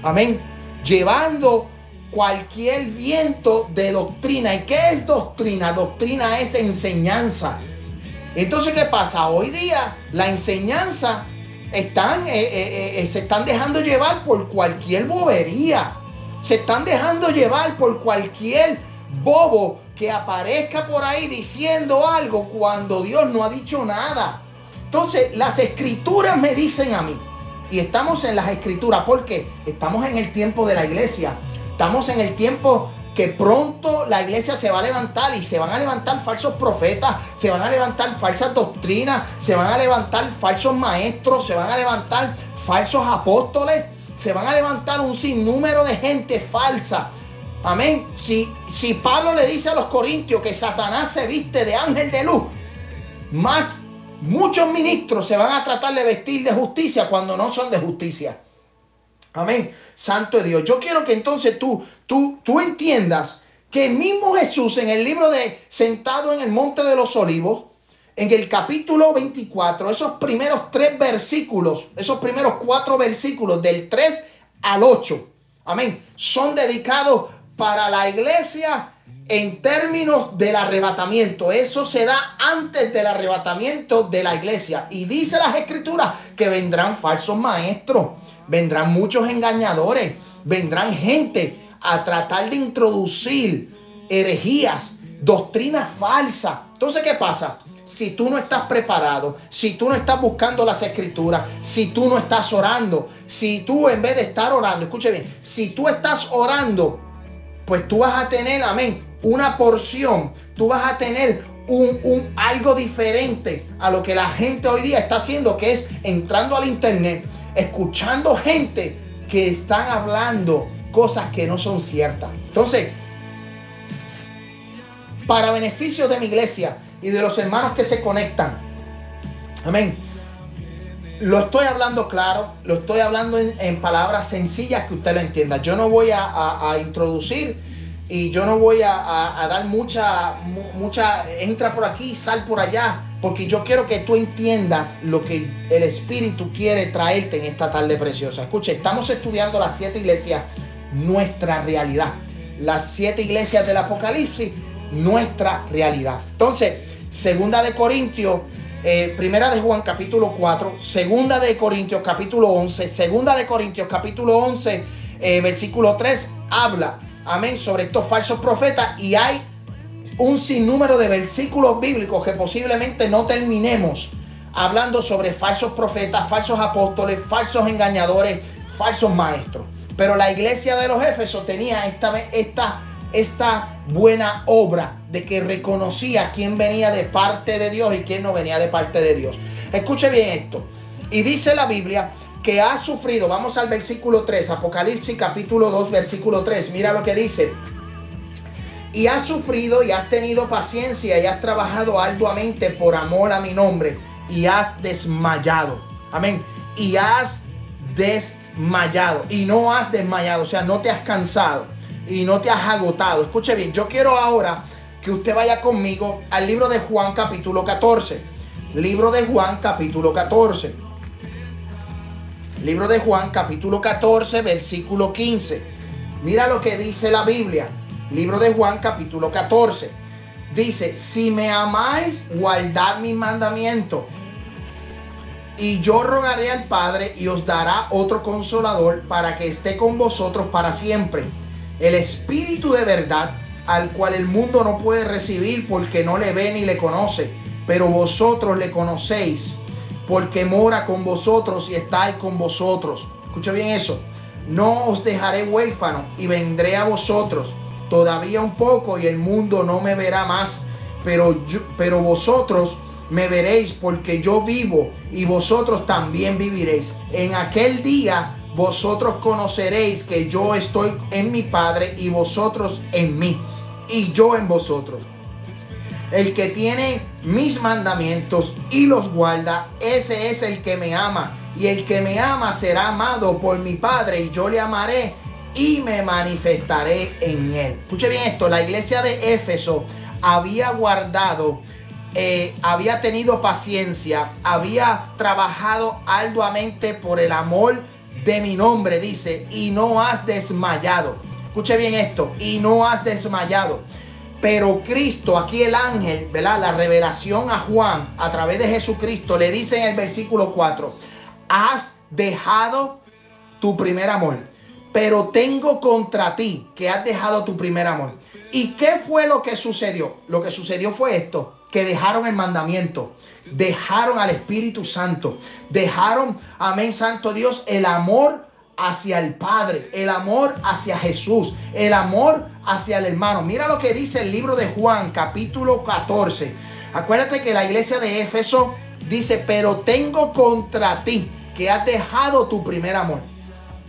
Amén. Llevando cualquier viento de doctrina. ¿Y qué es doctrina? Doctrina es enseñanza. Entonces, ¿qué pasa? Hoy día la enseñanza están, eh, eh, eh, se están dejando llevar por cualquier bobería. Se están dejando llevar por cualquier bobo que aparezca por ahí diciendo algo cuando Dios no ha dicho nada. Entonces, las escrituras me dicen a mí, y estamos en las escrituras porque estamos en el tiempo de la iglesia, estamos en el tiempo que pronto la iglesia se va a levantar y se van a levantar falsos profetas, se van a levantar falsas doctrinas, se van a levantar falsos maestros, se van a levantar falsos apóstoles, se van a levantar un sinnúmero de gente falsa. Amén. Si, si Pablo le dice a los corintios que Satanás se viste de ángel de luz, más muchos ministros se van a tratar de vestir de justicia cuando no son de justicia. Amén. Santo de Dios. Yo quiero que entonces tú tú, entiendas que mismo Jesús en el libro de Sentado en el Monte de los Olivos, en el capítulo 24, esos primeros tres versículos, esos primeros cuatro versículos del 3 al 8, amén, son dedicados para la iglesia en términos del arrebatamiento. Eso se da antes del arrebatamiento de la iglesia. Y dice las escrituras que vendrán falsos maestros, vendrán muchos engañadores, vendrán gente a tratar de introducir herejías, doctrinas falsas. Entonces, ¿qué pasa? Si tú no estás preparado, si tú no estás buscando las escrituras, si tú no estás orando, si tú en vez de estar orando, escuche bien, si tú estás orando, pues tú vas a tener, amén, una porción, tú vas a tener un, un, algo diferente a lo que la gente hoy día está haciendo, que es entrando al internet, escuchando gente que están hablando cosas que no son ciertas. Entonces, para beneficio de mi iglesia y de los hermanos que se conectan, amén. Lo estoy hablando claro, lo estoy hablando en, palabras sencillas que usted lo entienda. Yo no voy a, introducir y yo no voy a, dar mucha, mucha, entra por aquí, sal por allá, porque yo quiero que tú entiendas lo que el Espíritu quiere traerte en esta tarde preciosa. Escuche, estamos estudiando las siete iglesias nuestra realidad. Las siete iglesias del Apocalipsis, nuestra realidad. Entonces, segunda de Corintios, eh, primera de Juan capítulo 4, segunda de Corintios capítulo 11, segunda de Corintios capítulo 11, eh, versículo 3, habla amén, sobre estos falsos profetas y hay un sinnúmero de versículos bíblicos que posiblemente no terminemos hablando sobre falsos profetas, falsos apóstoles, falsos engañadores, falsos maestros. Pero la iglesia de los Éfesos tenía esta, esta, esta buena obra de que reconocía quién venía de parte de Dios y quién no venía de parte de Dios. Escuche bien esto. Y dice la Biblia que ha sufrido, vamos al versículo 3, Apocalipsis capítulo 2, versículo 3, mira lo que dice. Y has sufrido y has tenido paciencia y has trabajado arduamente por amor a mi nombre y has desmayado. Amén. Y has desmayado. Y no has desmayado. O sea, no te has cansado. Y no te has agotado. Escuche bien. Yo quiero ahora que usted vaya conmigo al libro de Juan capítulo 14. Libro de Juan capítulo 14. Libro de Juan capítulo 14 versículo 15. Mira lo que dice la Biblia. Libro de Juan capítulo 14. Dice, si me amáis, guardad mi mandamiento y yo rogaré al Padre y os dará otro consolador para que esté con vosotros para siempre. El Espíritu de verdad, al cual el mundo no puede recibir porque no le ve ni le conoce, pero vosotros le conocéis porque mora con vosotros y está con vosotros. Escucha bien eso. No os dejaré huérfano y vendré a vosotros. Todavía un poco y el mundo no me verá más, pero, yo, pero vosotros me veréis porque yo vivo y vosotros también viviréis. En aquel día vosotros conoceréis que yo estoy en mi Padre y vosotros en mí y yo en vosotros. El que tiene mis mandamientos y los guarda, ese es el que me ama. Y el que me ama será amado por mi Padre y yo le amaré y me manifestaré en él. Escuche bien esto, la iglesia de Éfeso había guardado eh, había tenido paciencia, había trabajado arduamente por el amor de mi nombre, dice, y no has desmayado. Escuche bien esto, y no has desmayado. Pero Cristo, aquí el ángel, ¿verdad? La revelación a Juan a través de Jesucristo le dice en el versículo 4, has dejado tu primer amor, pero tengo contra ti que has dejado tu primer amor. ¿Y qué fue lo que sucedió? Lo que sucedió fue esto que dejaron el mandamiento, dejaron al Espíritu Santo, dejaron, amén, Santo Dios, el amor hacia el Padre, el amor hacia Jesús, el amor hacia el hermano. Mira lo que dice el libro de Juan, capítulo 14. Acuérdate que la iglesia de Éfeso dice, pero tengo contra ti que has dejado tu primer amor.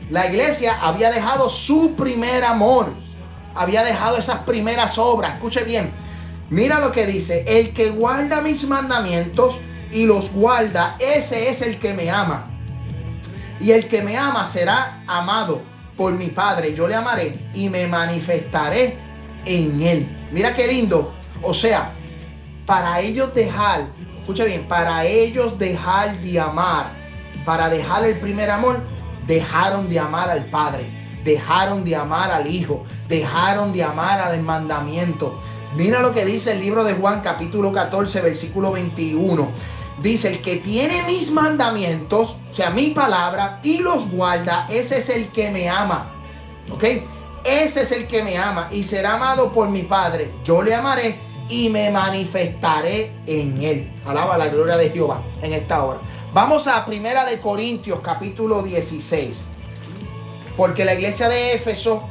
La iglesia había dejado su primer amor, había dejado esas primeras obras. Escuche bien, Mira lo que dice, el que guarda mis mandamientos y los guarda, ese es el que me ama. Y el que me ama será amado por mi Padre. Yo le amaré y me manifestaré en él. Mira qué lindo. O sea, para ellos dejar, escucha bien, para ellos dejar de amar, para dejar el primer amor, dejaron de amar al Padre, dejaron de amar al Hijo, dejaron de amar al mandamiento Mira lo que dice el libro de Juan capítulo 14 versículo 21. Dice, el que tiene mis mandamientos, o sea, mi palabra, y los guarda, ese es el que me ama. ¿Ok? Ese es el que me ama y será amado por mi Padre. Yo le amaré y me manifestaré en él. Alaba la gloria de Jehová en esta hora. Vamos a Primera de Corintios capítulo 16. Porque la iglesia de Éfeso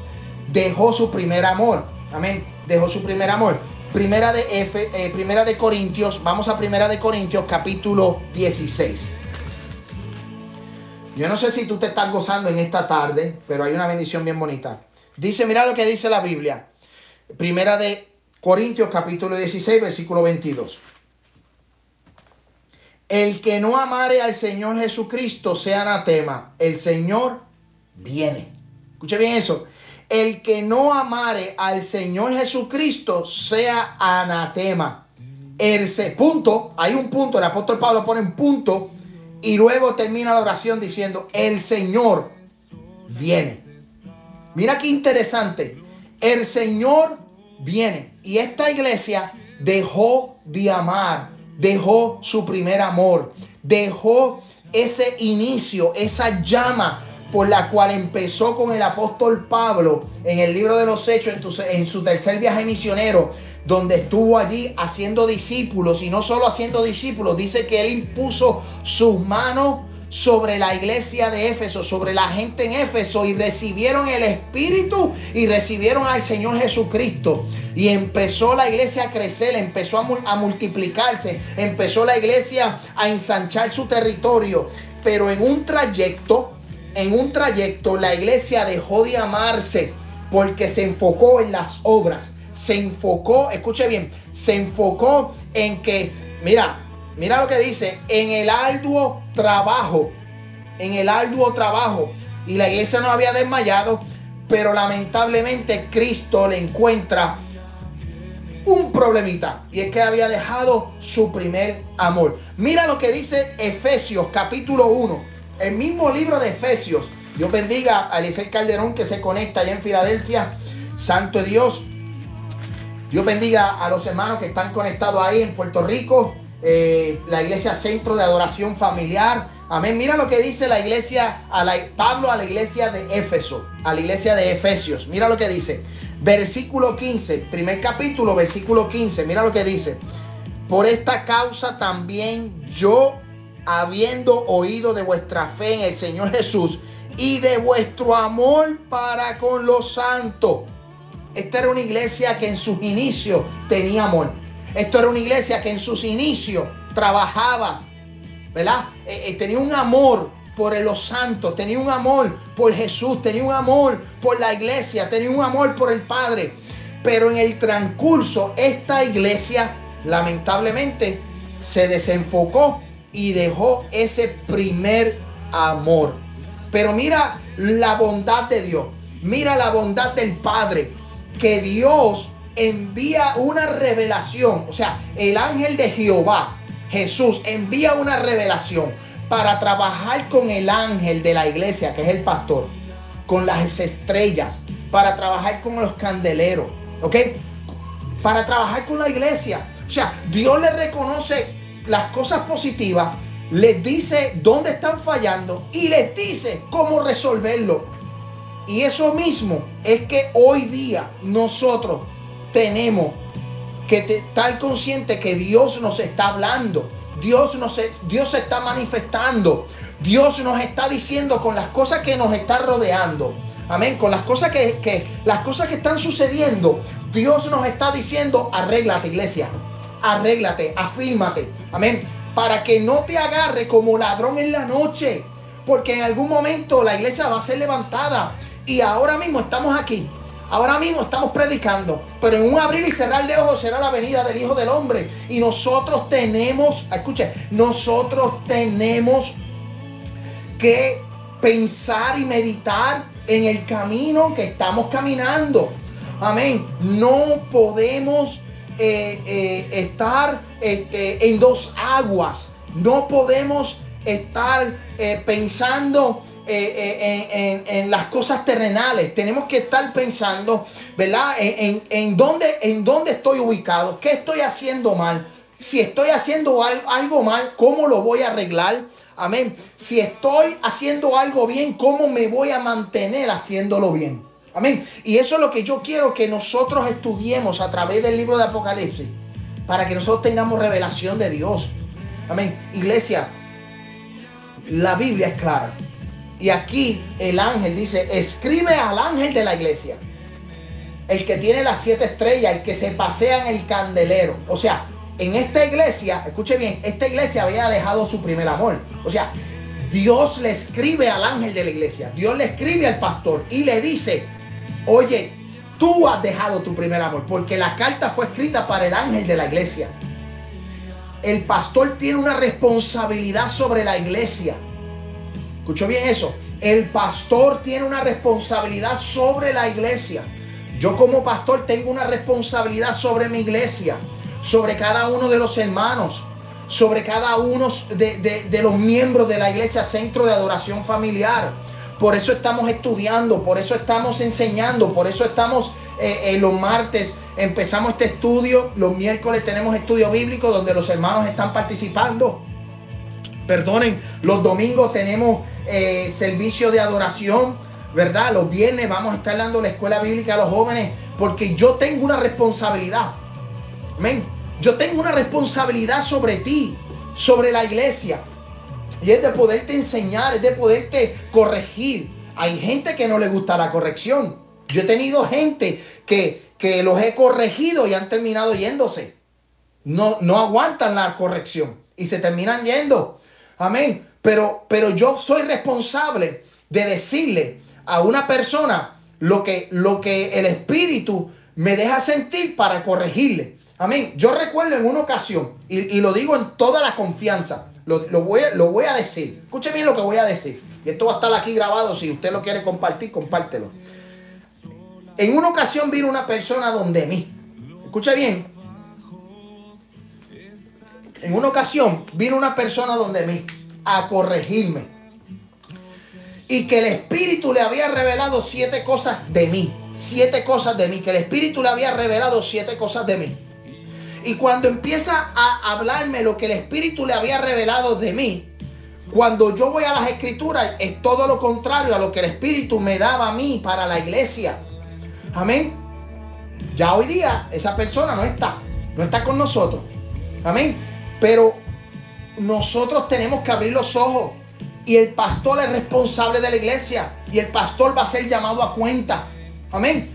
dejó su primer amor. Amén dejó su primer amor. Primera de, F, eh, primera de Corintios, vamos a Primera de Corintios capítulo 16. Yo no sé si tú te estás gozando en esta tarde, pero hay una bendición bien bonita. Dice, mira lo que dice la Biblia. Primera de Corintios capítulo 16, versículo 22. El que no amare al Señor Jesucristo sea anatema. El Señor viene. Escuche bien eso el que no amare al Señor Jesucristo sea anatema. El punto, hay un punto, el apóstol Pablo pone un punto y luego termina la oración diciendo, el Señor viene. Mira qué interesante, el Señor viene. Y esta iglesia dejó de amar, dejó su primer amor, dejó ese inicio, esa llama por la cual empezó con el apóstol Pablo en el libro de los Hechos, en, su tercer viaje misionero, donde estuvo allí haciendo discípulos y no solo haciendo discípulos, dice que él impuso sus manos sobre la iglesia de Éfeso, sobre la gente en Éfeso y recibieron el Espíritu y recibieron al Señor Jesucristo. Y empezó la iglesia a crecer, empezó a, multiplicarse, empezó la iglesia a ensanchar su territorio. Pero en un trayecto, en un trayecto, la iglesia dejó de amarse porque se enfocó en las obras. Se enfocó, escuche bien, se enfocó en que, mira, Mira lo que dice, en el arduo trabajo, en el arduo trabajo. Y la iglesia no había desmayado, pero lamentablemente Cristo le encuentra un problemita. Y es que había dejado su primer amor. Mira lo que dice Efesios capítulo 1. El mismo libro de Efesios. Dios bendiga a Eliseo Calderón que se conecta allá en Filadelfia. Santo Dios. Dios bendiga a los hermanos que están conectados ahí en Puerto Rico. Eh, la iglesia centro de adoración familiar. Amén. Mira lo que dice la iglesia, a la, Pablo a la iglesia de Éfeso, a la iglesia de Efesios. Mira lo que dice. Versículo 15, primer capítulo, versículo 15. Mira lo que dice. Por esta causa también yo, habiendo oído de vuestra fe en el Señor Jesús y de vuestro amor para con los santos. Esta era una iglesia que en sus inicios tenía amor. Esto era una iglesia que en sus inicios trabajaba, ¿verdad? Eh, eh, tenía un amor por los santos, tenía un amor por Jesús, tenía un amor por la iglesia, tenía un amor por el Padre. Pero en el transcurso, esta iglesia lamentablemente se desenfocó y dejó ese primer amor. Pero mira la bondad de Dios, mira la bondad del Padre, que Dios envía una revelación. O sea, el ángel de Jehová, Jesús, envía una revelación para trabajar con el ángel de la iglesia, que es el pastor, con las estrellas, para trabajar con los candeleros, ¿ok? Para trabajar con la iglesia. O sea, Dios le reconoce las cosas positivas, les dice dónde están fallando y les dice cómo resolverlo. Y eso mismo es que hoy día nosotros tenemos que estar consciente que Dios nos está hablando. Dios, nos, Dios se está manifestando. Dios nos está diciendo con las cosas que nos está rodeando. Amén. Con las cosas que, que, las cosas que están sucediendo. Dios nos está diciendo, arréglate iglesia. Arréglate, afírmate. Amén. Para que no te agarre como ladrón en la noche. Porque en algún momento la iglesia va a ser levantada. Y ahora mismo estamos aquí Ahora mismo estamos predicando, pero en un abrir y cerrar de ojos será la venida del Hijo del Hombre. Y nosotros tenemos, escuche, nosotros tenemos que pensar y meditar en el camino que estamos caminando. Amén. No podemos eh, eh, estar este, en dos aguas. No podemos estar eh, pensando eh, en, las cosas terrenales. Tenemos que estar pensando, ¿verdad? En, en, dónde, en dónde estoy ubicado, qué estoy haciendo mal. Si estoy haciendo algo mal, ¿cómo lo voy a arreglar? Amén. Si estoy haciendo algo bien, ¿cómo me voy a mantener haciéndolo bien? Amén. Y eso es lo que yo quiero que nosotros estudiemos a través del libro de Apocalipsis. Para que nosotros tengamos revelación de Dios. Amén. Iglesia, la Biblia es clara. Y aquí el ángel dice, escribe al ángel de la iglesia. El que tiene las siete estrellas, el que se pasea en el candelero. O sea, en esta iglesia, escuche bien, esta iglesia había dejado su primer amor. O sea, Dios le escribe al ángel de la iglesia, Dios le escribe al pastor y le dice, oye, tú has dejado tu primer amor, porque la carta fue escrita para el ángel de la iglesia. El pastor tiene una responsabilidad sobre la iglesia. Escucho bien eso. El pastor tiene una responsabilidad sobre la iglesia. Yo como pastor tengo una responsabilidad sobre mi iglesia, sobre cada uno de los hermanos, sobre cada uno de, los miembros de la iglesia Centro de Adoración Familiar. Por eso estamos estudiando, por eso estamos enseñando, por eso estamos eh, eh, los martes empezamos este estudio, los miércoles tenemos estudio bíblico donde los hermanos están participando. Perdonen, los domingos tenemos eh, servicio de adoración, ¿verdad? Los viernes vamos a estar dando la escuela bíblica a los jóvenes porque yo tengo una responsabilidad. Amén. Yo tengo una responsabilidad sobre ti, sobre la iglesia. Y es de poderte enseñar, es de poderte corregir. Hay gente que no le gusta la corrección. Yo he tenido gente que, que los he corregido y han terminado yéndose. No, no aguantan la corrección y se terminan yendo. Amén. Pero, pero yo soy responsable de decirle a una persona lo que, lo que el Espíritu me deja sentir para corregirle. Amén. Yo recuerdo en una ocasión, y, lo digo en toda la confianza, lo, voy, voy a decir. Escuche bien lo que voy a decir. Y esto va a estar aquí grabado. Si usted lo quiere compartir, compártelo. En una ocasión vino una persona donde mí. Escuche bien. En una ocasión vino una persona donde mí a corregirme. Y que el Espíritu le había revelado siete cosas de mí. Siete cosas de mí. Que el Espíritu le había revelado siete cosas de mí. Y cuando empieza a hablarme lo que el Espíritu le había revelado de mí, cuando yo voy a las escrituras es todo lo contrario a lo que el Espíritu me daba a mí para la iglesia. Amén. Ya hoy día esa persona no está, no está con nosotros. Amén. Pero nosotros tenemos que abrir los ojos y el pastor es responsable de la iglesia y el pastor va a ser llamado a cuenta. Amén.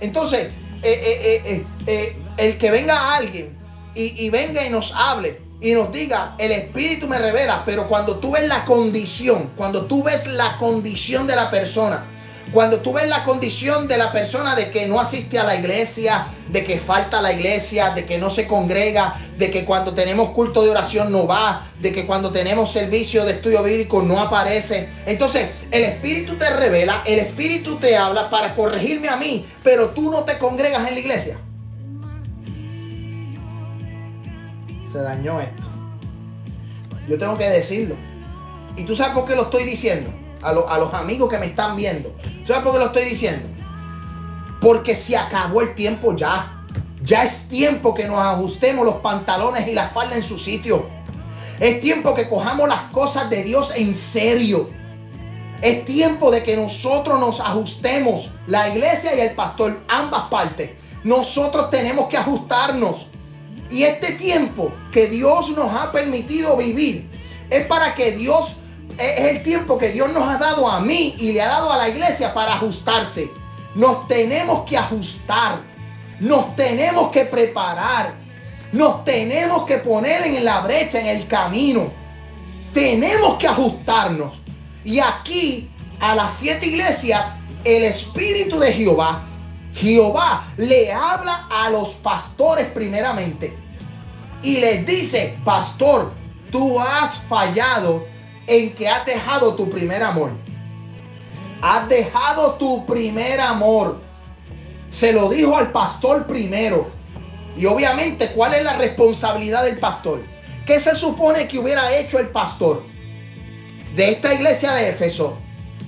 entonces, eh, eh, eh, el que venga alguien y, venga y nos hable y nos diga, el Espíritu me revela, pero cuando tú ves la condición, cuando tú ves la condición de la persona, cuando tú ves la condición de la persona de que no asiste a la iglesia, de que falta la iglesia, de que no se congrega, de que cuando tenemos culto de oración no va, de que cuando tenemos servicio de estudio bíblico no aparece. Entonces, el Espíritu te revela, el Espíritu te habla para corregirme a mí, pero tú no te congregas en la iglesia. Se dañó esto. Yo tengo que decirlo. ¿Y tú sabes por qué lo estoy diciendo? a, los amigos que me están viendo. ¿Sabes por qué lo estoy diciendo? Porque se acabó el tiempo ya. Ya es tiempo que nos ajustemos los pantalones y la falda en su sitio. Es tiempo que cojamos las cosas de Dios en serio. Es tiempo de que nosotros nos ajustemos, la iglesia y el pastor, ambas partes. Nosotros tenemos que ajustarnos. Y este tiempo que Dios nos ha permitido vivir es para que Dios es el tiempo que Dios nos ha dado a mí y le ha dado a la iglesia para ajustarse. Nos tenemos que ajustar. Nos tenemos que preparar. Nos tenemos que poner en la brecha, en el camino. Tenemos que ajustarnos. Y aquí, a las siete iglesias, el Espíritu de Jehová, Jehová le habla a los pastores primeramente. Y les dice, pastor, tú has fallado en que has dejado tu primer amor. Has dejado tu primer amor. Se lo dijo al pastor primero. Y obviamente, ¿cuál es la responsabilidad del pastor? ¿Qué se supone que hubiera hecho el pastor de esta iglesia de Éfeso?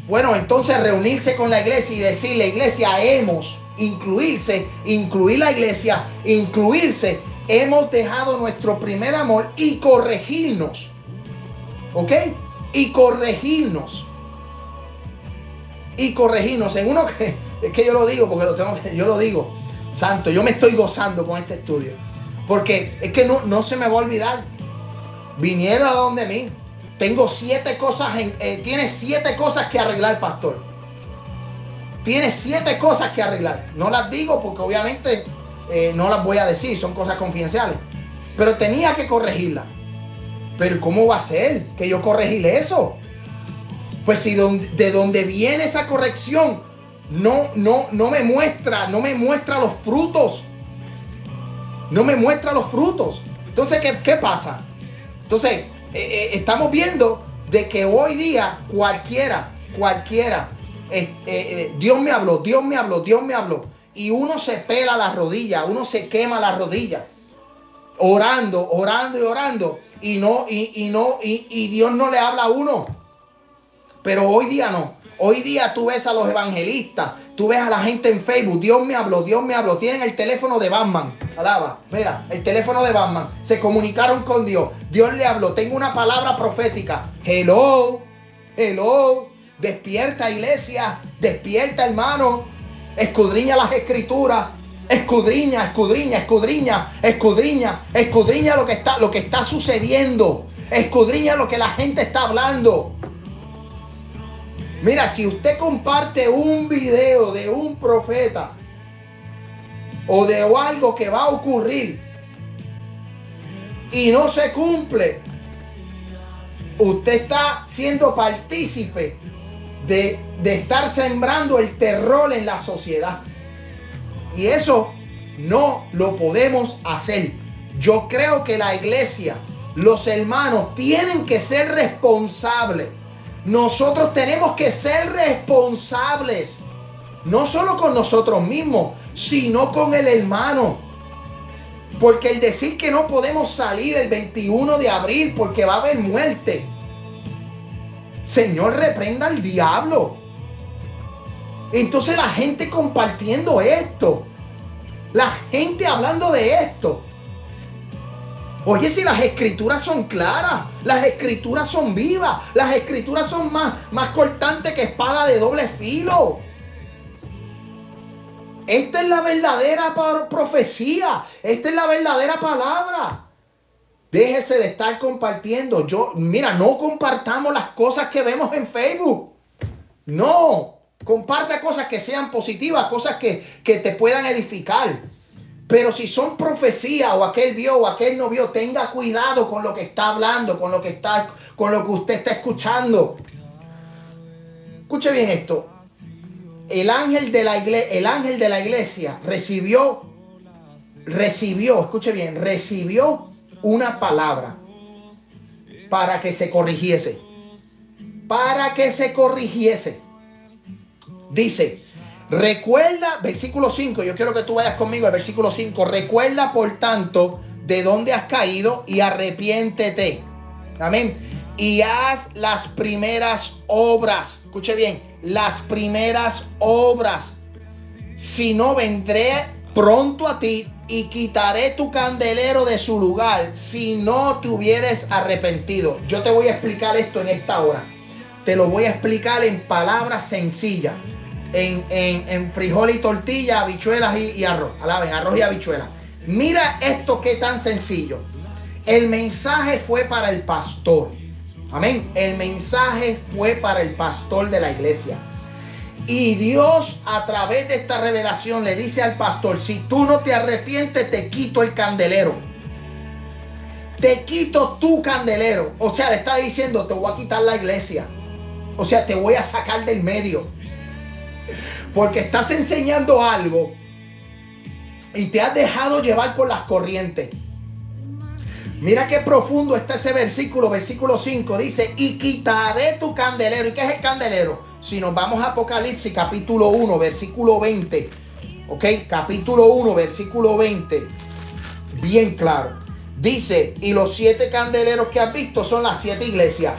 Bueno, entonces reunirse con la iglesia y decirle, iglesia, hemos, incluirse, incluir la iglesia, incluirse, hemos dejado nuestro primer amor y corregirnos. ¿Ok? y corregirnos. Y corregirnos. En uno que es que yo lo digo porque lo tengo yo lo digo. Santo, yo me estoy gozando con este estudio. Porque es que no, no se me va a olvidar. Vinieron a donde mí. Tengo siete cosas, en, eh, tiene siete cosas que arreglar, pastor. Tiene siete cosas que arreglar. No las digo porque obviamente eh, no las voy a decir, son cosas confidenciales. Pero tenía que corregirlas. Pero ¿cómo va a ser que yo corregirle eso? Pues si de donde viene esa corrección no, no, no me muestra, no me muestra los frutos. No me muestra los frutos. Entonces, ¿qué, pasa? Entonces, eh, eh, estamos viendo de que hoy día cualquiera, cualquiera, Dios me habló, Dios me habló, Dios me habló. Y uno se pela la rodilla, uno se quema la rodilla, orando, orando y orando y no, y, no, y, Dios no le habla a uno. Pero hoy día no. Hoy día tú ves a los evangelistas, tú ves a la gente en Facebook, Dios me habló, Dios me habló, tienen el teléfono de Batman, alaba, mira, el teléfono de Batman, se comunicaron con Dios, Dios le habló, tengo una palabra profética, hello, hello, despierta iglesia, despierta hermano, escudriña las escrituras, escudriña, escudriña, escudriña, escudriña, escudriña lo que está, lo que está sucediendo, escudriña lo que la gente está hablando. Mira, si usted comparte un video de un profeta o de algo que va a ocurrir y no se cumple, usted está siendo partícipe de, de estar sembrando el terror en la sociedad. Y eso no lo podemos hacer. Yo creo que la iglesia, los hermanos, tienen que ser responsables nosotros tenemos que ser responsables, no solo con nosotros mismos, sino con el hermano. Porque el decir que no podemos salir el 21 de abril porque va a haber muerte. Señor, reprenda al diablo. Entonces la gente compartiendo esto. La gente hablando de esto. Oye, si las escrituras son claras, las escrituras son vivas, las escrituras son más, más cortantes que espada de doble filo. Esta es la verdadera profecía, esta es la verdadera palabra. Déjese de estar compartiendo. Yo, mira, no compartamos las cosas que vemos en Facebook. No, comparta cosas que sean positivas, cosas que, que te puedan edificar. Pero si son profecías o aquel vio o aquel no vio, tenga cuidado con lo que está hablando, con lo que está, con lo que usted está escuchando. Escuche bien esto. El ángel de la el ángel de la iglesia recibió, recibió, escuche bien, recibió una palabra para que se corrigiese. Para que se corrigiese. Dice, Recuerda, versículo 5, yo quiero que tú vayas conmigo al versículo 5. Recuerda, por tanto, de dónde has caído y arrepiéntete. Amén. Y haz las primeras obras. Escuche bien, las primeras obras. Si no, vendré pronto a ti y quitaré tu candelero de su lugar si no te hubieres arrepentido. Yo te voy a explicar esto en esta hora. Te lo voy a explicar en palabras sencillas en, frijol y tortilla, habichuelas y, arroz. Alaben, arroz y habichuelas. Mira esto que tan sencillo. El mensaje fue para el pastor. Amén. El mensaje fue para el pastor de la iglesia. Y Dios a través de esta revelación le dice al pastor, si tú no te arrepientes, te quito el candelero. Te quito tu candelero. O sea, le está diciendo, te voy a quitar la iglesia. O sea, te voy a sacar del medio. Porque estás enseñando algo y te has dejado llevar por las corrientes. Mira qué profundo está ese versículo, versículo 5. Dice, y quitaré tu candelero. ¿Y qué es el candelero? Si nos vamos a Apocalipsis capítulo 1, versículo 20. ¿Ok? Capítulo 1, versículo 20. Bien claro. Dice, y los siete candeleros que has visto son las siete iglesias.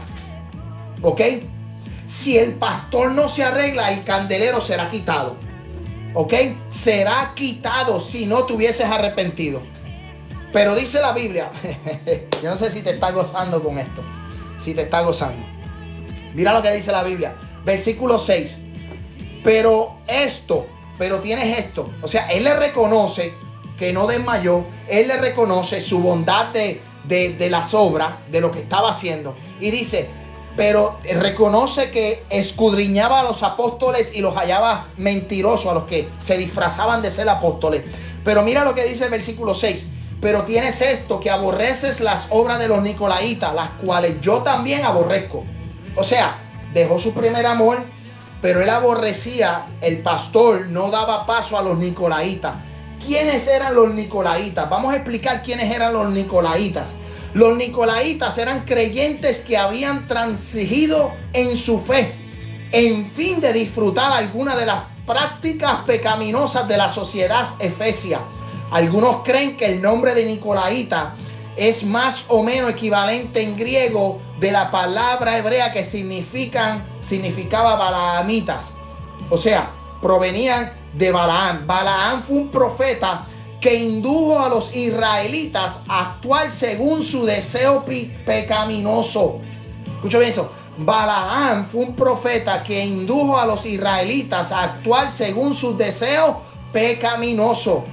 ¿Ok? Si el pastor no se arregla, el candelero será quitado. ¿Ok? Será quitado si no te hubieses arrepentido. Pero dice la Biblia, yo no sé si te está gozando con esto, si te está gozando. Mira lo que dice la Biblia, versículo 6. Pero esto, pero tienes esto. O sea, él le reconoce que no desmayó, él le reconoce su bondad de, de, de las obras, de lo que estaba haciendo. Y dice, pero reconoce que escudriñaba a los apóstoles y los hallaba mentirosos a los que se disfrazaban de ser apóstoles. Pero mira lo que dice el versículo 6. Pero tienes esto, que aborreces las obras de los nicolaitas, las cuales yo también aborrezco. O sea, dejó su primer amor, pero él aborrecía, el pastor no daba paso a los nicolaitas. ¿Quiénes eran los nicolaitas? Vamos a explicar quiénes eran los nicolaitas. Los nicolaitas eran creyentes que habían transigido en su fe en fin de disfrutar alguna de las prácticas pecaminosas de la sociedad efesia. Algunos creen que el nombre de Nicolaita es más o menos equivalente en griego de la palabra hebrea que significan significaba Balaamitas. O sea, provenían de Balaam. Balaam fue un profeta que indujo a los israelitas a actuar según su deseo pecaminoso. Escucha bien eso. Balaam fue un profeta que indujo a los israelitas a actuar según sus deseos pecaminosos.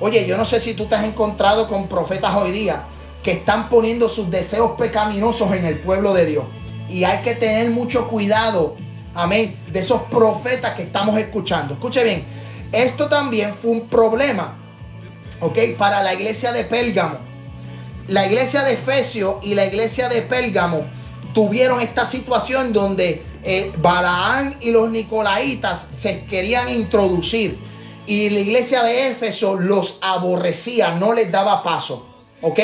Oye, yo no sé si tú te has encontrado con profetas hoy día que están poniendo sus deseos pecaminosos en el pueblo de Dios. Y hay que tener mucho cuidado, amén, de esos profetas que estamos escuchando. Escuche bien, esto también fue un problema ¿ok? Para la iglesia de Pérgamo. La iglesia de Efesio y la iglesia de Pérgamo tuvieron esta situación donde eh, Balaán y los Nicolaitas se querían introducir y la iglesia de Éfeso los aborrecía, no les daba paso, ¿ok?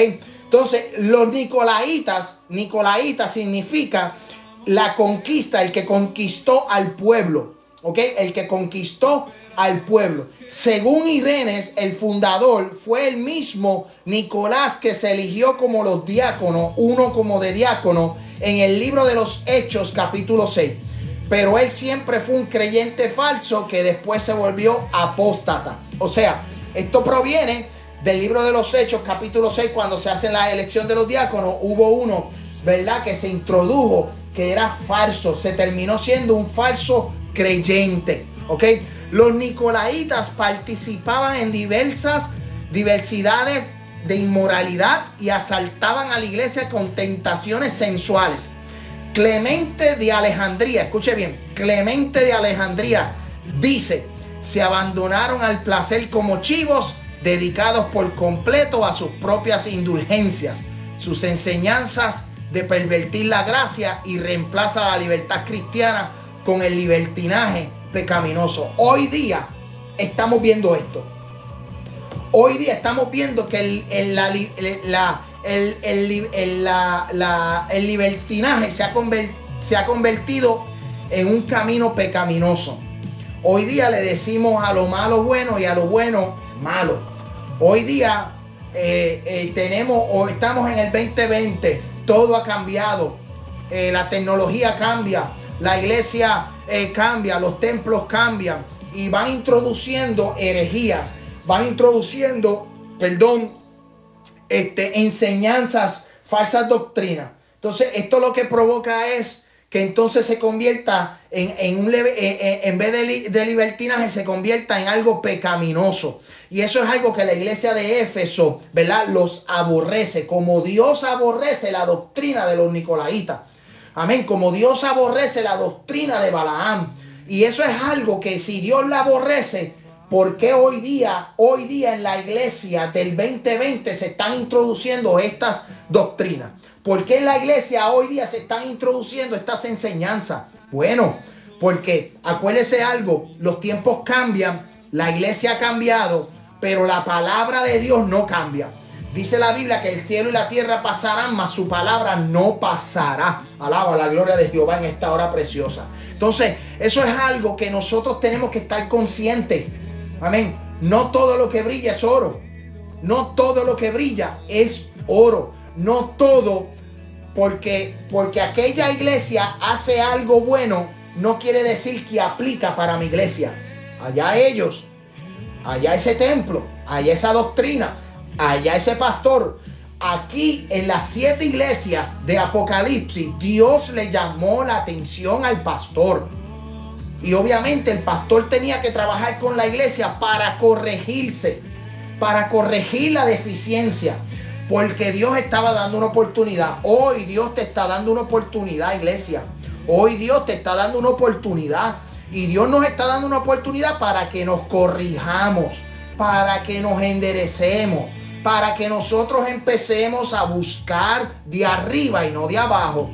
Entonces, los Nicolaitas, Nicolaitas significa la conquista, el que conquistó al pueblo, ¿ok? El que conquistó al pueblo. Según Irenes, el fundador fue el mismo Nicolás que se eligió como los diáconos, uno como de diácono, en el libro de los Hechos capítulo 6. Pero él siempre fue un creyente falso que después se volvió apóstata. O sea, esto proviene del libro de los Hechos capítulo 6, cuando se hace la elección de los diáconos, hubo uno, ¿verdad? Que se introdujo que era falso, se terminó siendo un falso creyente, ¿ok? Los nicolaitas participaban en diversas diversidades de inmoralidad y asaltaban a la iglesia con tentaciones sensuales. Clemente de Alejandría, escuche bien, Clemente de Alejandría dice, se abandonaron al placer como chivos dedicados por completo a sus propias indulgencias, sus enseñanzas de pervertir la gracia y reemplaza la libertad cristiana con el libertinaje pecaminoso. Hoy día estamos viendo esto. Hoy día estamos viendo que el, el, la, el, el libertinaje se ha, se ha convertido en un camino pecaminoso. Hoy día le decimos a lo malo bueno y a lo bueno malo. Hoy día eh, eh, tenemos o estamos en el 2020, todo ha cambiado, eh, la tecnología cambia, la iglesia cambia, los templos cambian y van introduciendo herejías, van introduciendo, perdón, este, enseñanzas, falsas doctrinas. Entonces, esto lo que provoca es que entonces se convierta en, un leve, en vez de, de, libertinaje, se convierta en algo pecaminoso. Y eso es algo que la iglesia de Éfeso, ¿verdad? Los aborrece, como Dios aborrece la doctrina de los nicolaitas. Amén. Como Dios aborrece la doctrina de Balaam. Y eso es algo que si Dios la aborrece, ¿por qué hoy día, hoy día en la iglesia del 2020 se están introduciendo estas doctrinas? ¿Por qué en la iglesia hoy día se están introduciendo estas enseñanzas? Bueno, porque acuérdese algo, los tiempos cambian, la iglesia ha cambiado, pero la palabra de Dios no cambia. Dice la Biblia que el cielo y la tierra pasarán, mas su palabra no pasará. Alaba la gloria de Jehová en esta hora preciosa. Entonces, eso es algo que nosotros tenemos que estar conscientes. Amén. No todo lo que brilla es oro. No todo lo que brilla es oro. No todo porque porque aquella iglesia hace algo bueno no quiere decir que aplica para mi iglesia. Allá ellos, allá ese templo, allá esa doctrina allá ese pastor. Aquí en las siete iglesias de Apocalipsis, Dios le llamó la atención al pastor. Y obviamente el pastor tenía que trabajar con la iglesia para corregirse, para corregir la deficiencia. Porque Dios estaba dando una oportunidad. Hoy Dios te está dando una oportunidad, iglesia. Hoy Dios te está dando una oportunidad. Y Dios nos está dando una oportunidad para que nos corrijamos, para que nos enderecemos para que nosotros empecemos a buscar de arriba y no de abajo.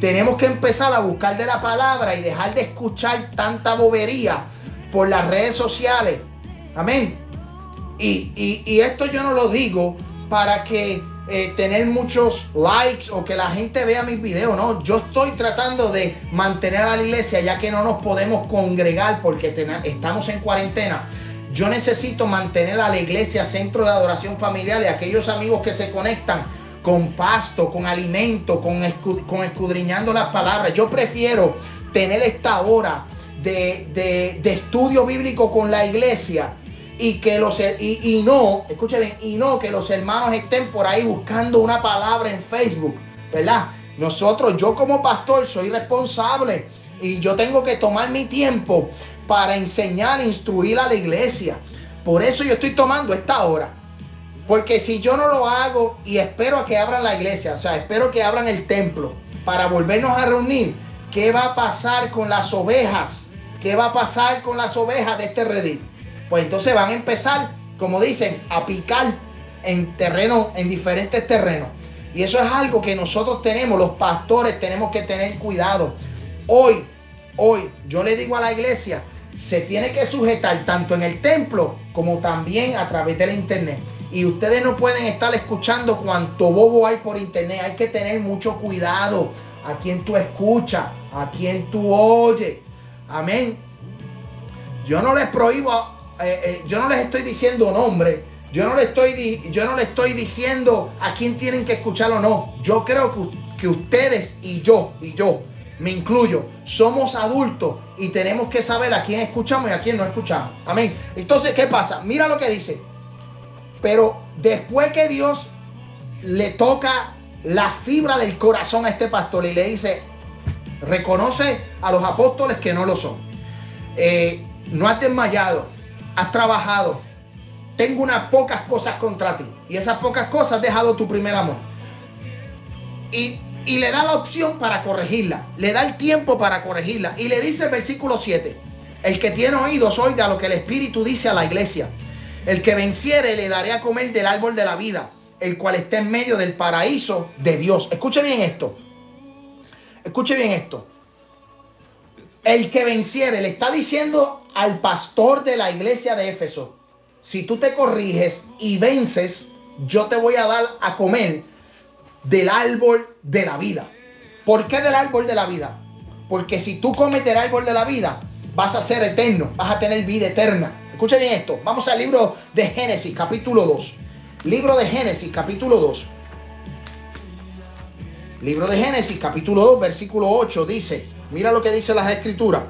Tenemos que empezar a buscar de la palabra y dejar de escuchar tanta bobería por las redes sociales. Amén. Y, esto yo no lo digo para que eh, tener muchos likes o que la gente vea mis videos. No, yo estoy tratando de mantener a la iglesia ya que no nos podemos congregar porque estamos en cuarentena. Yo necesito mantener a la iglesia centro de adoración familiar y aquellos amigos que se conectan con pasto, con alimento, con, con escudriñando las palabras. Yo prefiero tener esta hora de, de, estudio bíblico con la iglesia y que los y, y no, escuchen bien, y no que los hermanos estén por ahí buscando una palabra en Facebook, ¿verdad? Nosotros, yo como pastor soy responsable y yo tengo que tomar mi tiempo para enseñar, instruir a la iglesia. Por eso yo estoy tomando esta hora. Porque si yo no lo hago y espero a que abran la iglesia, o sea, espero que abran el templo para volvernos a reunir, ¿qué va a pasar con las ovejas? ¿Qué va a pasar con las ovejas de este redil? Pues entonces van a empezar, como dicen, a picar en terreno, en diferentes terrenos. Y eso es algo que nosotros tenemos, los pastores tenemos que tener cuidado. Hoy, hoy, yo le digo a la iglesia, se tiene que sujetar tanto en el templo como también a través del internet. Y ustedes no pueden estar escuchando cuanto bobo hay por internet. Hay que tener mucho cuidado a quien tú escuchas, a quien tú oyes. Amén. Yo no les prohíbo, eh, eh, yo no les estoy diciendo nombre. Yo no, le estoy, yo no le estoy diciendo a quién tienen que escuchar o no. Yo creo que, que ustedes y yo, y yo, me incluyo, somos adultos y tenemos que saber a quién escuchamos y a quién no escuchamos. Amén. Entonces, ¿qué pasa? Mira lo que dice. Pero después que Dios le toca la fibra del corazón a este pastor y le dice, reconoce a los apóstoles que no lo son. Eh, no has desmayado, has trabajado. Tengo unas pocas cosas contra ti. Y esas pocas cosas has dejado tu primer amor. Y, y le da la opción para corregirla. Le da el tiempo para corregirla. Y le dice el versículo 7. El que tiene oídos oiga lo que el Espíritu dice a la iglesia. El que venciere le daré a comer del árbol de la vida, el cual está en medio del paraíso de Dios. Escuche bien esto. Escuche bien esto. El que venciere le está diciendo al pastor de la iglesia de Éfeso, si tú te corriges y vences, yo te voy a dar a comer del árbol de la vida. ¿Por qué del árbol de la vida? Porque si tú comes del árbol de la vida, vas a ser eterno, vas a tener vida eterna. Escucha bien esto. Vamos al libro de Génesis, capítulo 2. Libro de Génesis, capítulo 2. Libro de Génesis, capítulo 2, versículo 8 dice, mira lo que dice las escrituras.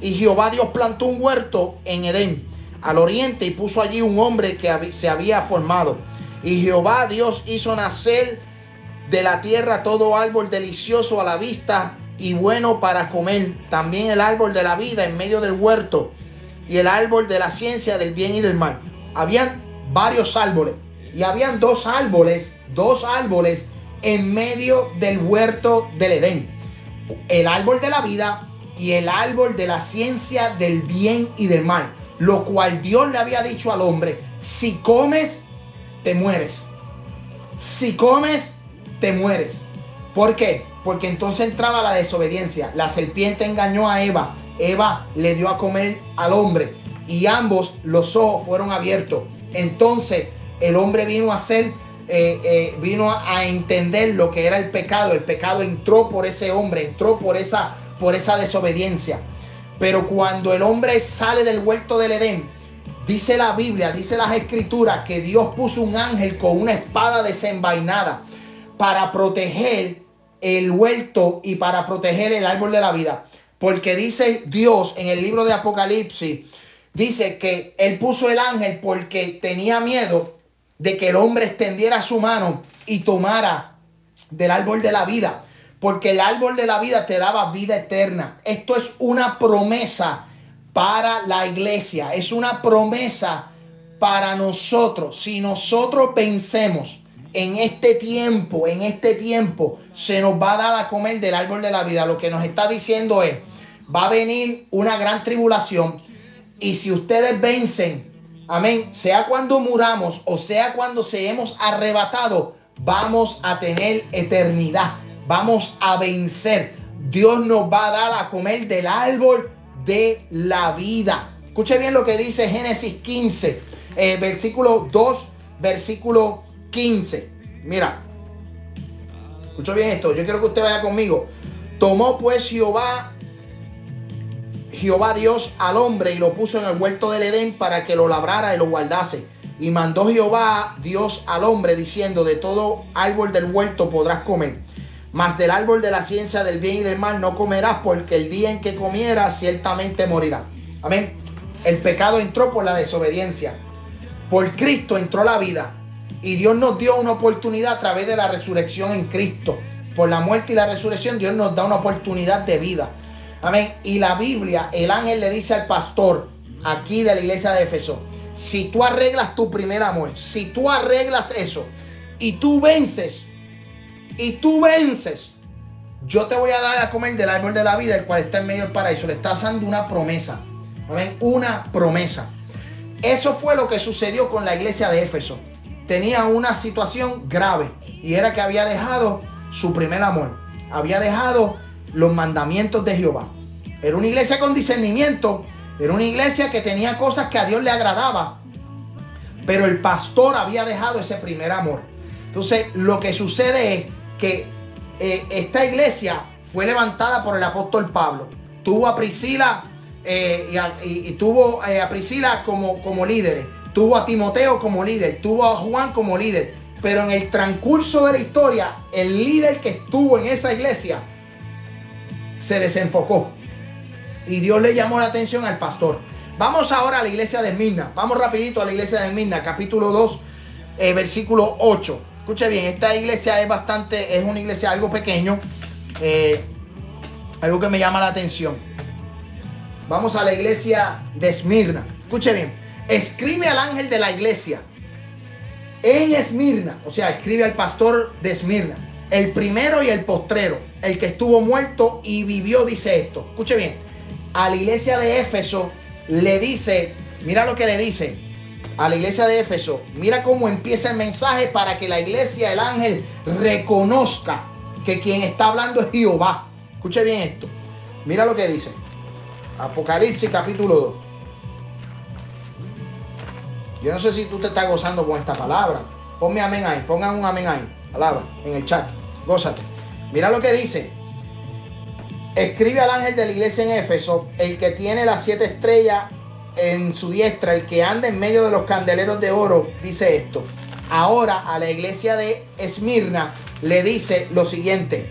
Y Jehová Dios plantó un huerto en Edén, al oriente, y puso allí un hombre que se había formado. Y Jehová Dios hizo nacer de la tierra todo árbol delicioso a la vista y bueno para comer. También el árbol de la vida en medio del huerto y el árbol de la ciencia del bien y del mal. Habían varios árboles y habían dos árboles, dos árboles en medio del huerto del Edén. El árbol de la vida y el árbol de la ciencia del bien y del mal. Lo cual Dios le había dicho al hombre, si comes, te mueres. Si comes, te mueres. ¿Por qué? Porque entonces entraba la desobediencia. La serpiente engañó a Eva Eva le dio a comer al hombre y ambos los ojos fueron abiertos. Entonces el hombre vino a ser, eh, eh, vino a entender lo que era el pecado. El pecado entró por ese hombre, entró por esa, por esa desobediencia. Pero cuando el hombre sale del huerto del Edén, dice la Biblia, dice las escrituras, que Dios puso un ángel con una espada desenvainada para proteger el huerto y para proteger el árbol de la vida. Porque dice Dios en el libro de Apocalipsis, dice que él puso el ángel porque tenía miedo de que el hombre extendiera su mano y tomara del árbol de la vida. Porque el árbol de la vida te daba vida eterna. Esto es una promesa para la iglesia. Es una promesa para nosotros. Si nosotros pensemos en este tiempo, en este tiempo, se nos va a dar a comer del árbol de la vida. Lo que nos está diciendo es, va a venir una gran tribulación. Y si ustedes vencen, amén, sea cuando muramos o sea cuando seamos arrebatados, vamos a tener eternidad. Vamos a vencer. Dios nos va a dar a comer del árbol de la vida. Escuche bien lo que dice Génesis 15, eh, versículo 2, versículo 15. Mira, escucha bien esto. Yo quiero que usted vaya conmigo. Tomó pues Jehová, Jehová Dios al hombre y lo puso en el huerto del Edén para que lo labrara y lo guardase. Y mandó Jehová Dios al hombre diciendo, de todo árbol del huerto podrás comer, Mas del árbol de la ciencia del bien y del mal no comerás, porque el día en que comieras ciertamente morirás. Amén. El pecado entró por la desobediencia. Por Cristo entró la vida. Y Dios nos dio una oportunidad a través de la resurrección en Cristo. Por la muerte y la resurrección, Dios nos da una oportunidad de vida. Amén. Y la Biblia, el ángel le dice al pastor aquí de la iglesia de Éfeso, si tú arreglas tu primer amor, si tú arreglas eso y tú vences, y tú vences, yo te voy a dar a comer del árbol de la vida, el cual está en medio del paraíso. Le está dando una promesa. Amén. Una promesa. Eso fue lo que sucedió con la iglesia de Éfeso. Tenía una situación grave y era que había dejado su primer amor. Había dejado los mandamientos de Jehová. Era una iglesia con discernimiento. Era una iglesia que tenía cosas que a Dios le agradaba. Pero el pastor había dejado ese primer amor. Entonces, lo que sucede es que eh, esta iglesia fue levantada por el apóstol Pablo. Tuvo a Priscila eh, y, tuvo eh, a Priscila como, como líder. Tuvo a Timoteo como líder. Tuvo a Juan como líder. Pero en el transcurso de la historia, el líder que estuvo en esa iglesia se desenfocó. Y Dios le llamó la atención al pastor. Vamos ahora a la iglesia de Mirna. Vamos rapidito a la iglesia de Mirna, capítulo 2, versículo 8. Escuche bien, esta iglesia es bastante, es una iglesia algo pequeño, eh, algo que me llama la atención. Vamos a la iglesia de Esmirna. Escuche bien, escribe al ángel de la iglesia en Esmirna, o sea, escribe al pastor de Esmirna, el primero y el postrero, el que estuvo muerto y vivió, dice esto. Escuche bien, a la iglesia de Éfeso le dice, mira lo que le dice, a la iglesia de Éfeso, mira cómo empieza el mensaje para que la iglesia, el ángel, reconozca que quien está hablando es Jehová. Escuche bien esto. Mira lo que dice. Apocalipsis capítulo 2. Yo no sé si tú te estás gozando con esta palabra. Ponme amén ahí. Pongan un amén ahí. Palabra en el chat. Gózate. Mira lo que dice. Escribe al ángel de la iglesia en Éfeso, el que tiene las siete estrellas en su diestra, el que anda en medio de los candeleros de oro, dice esto. Ahora a la iglesia de Esmirna le dice lo siguiente.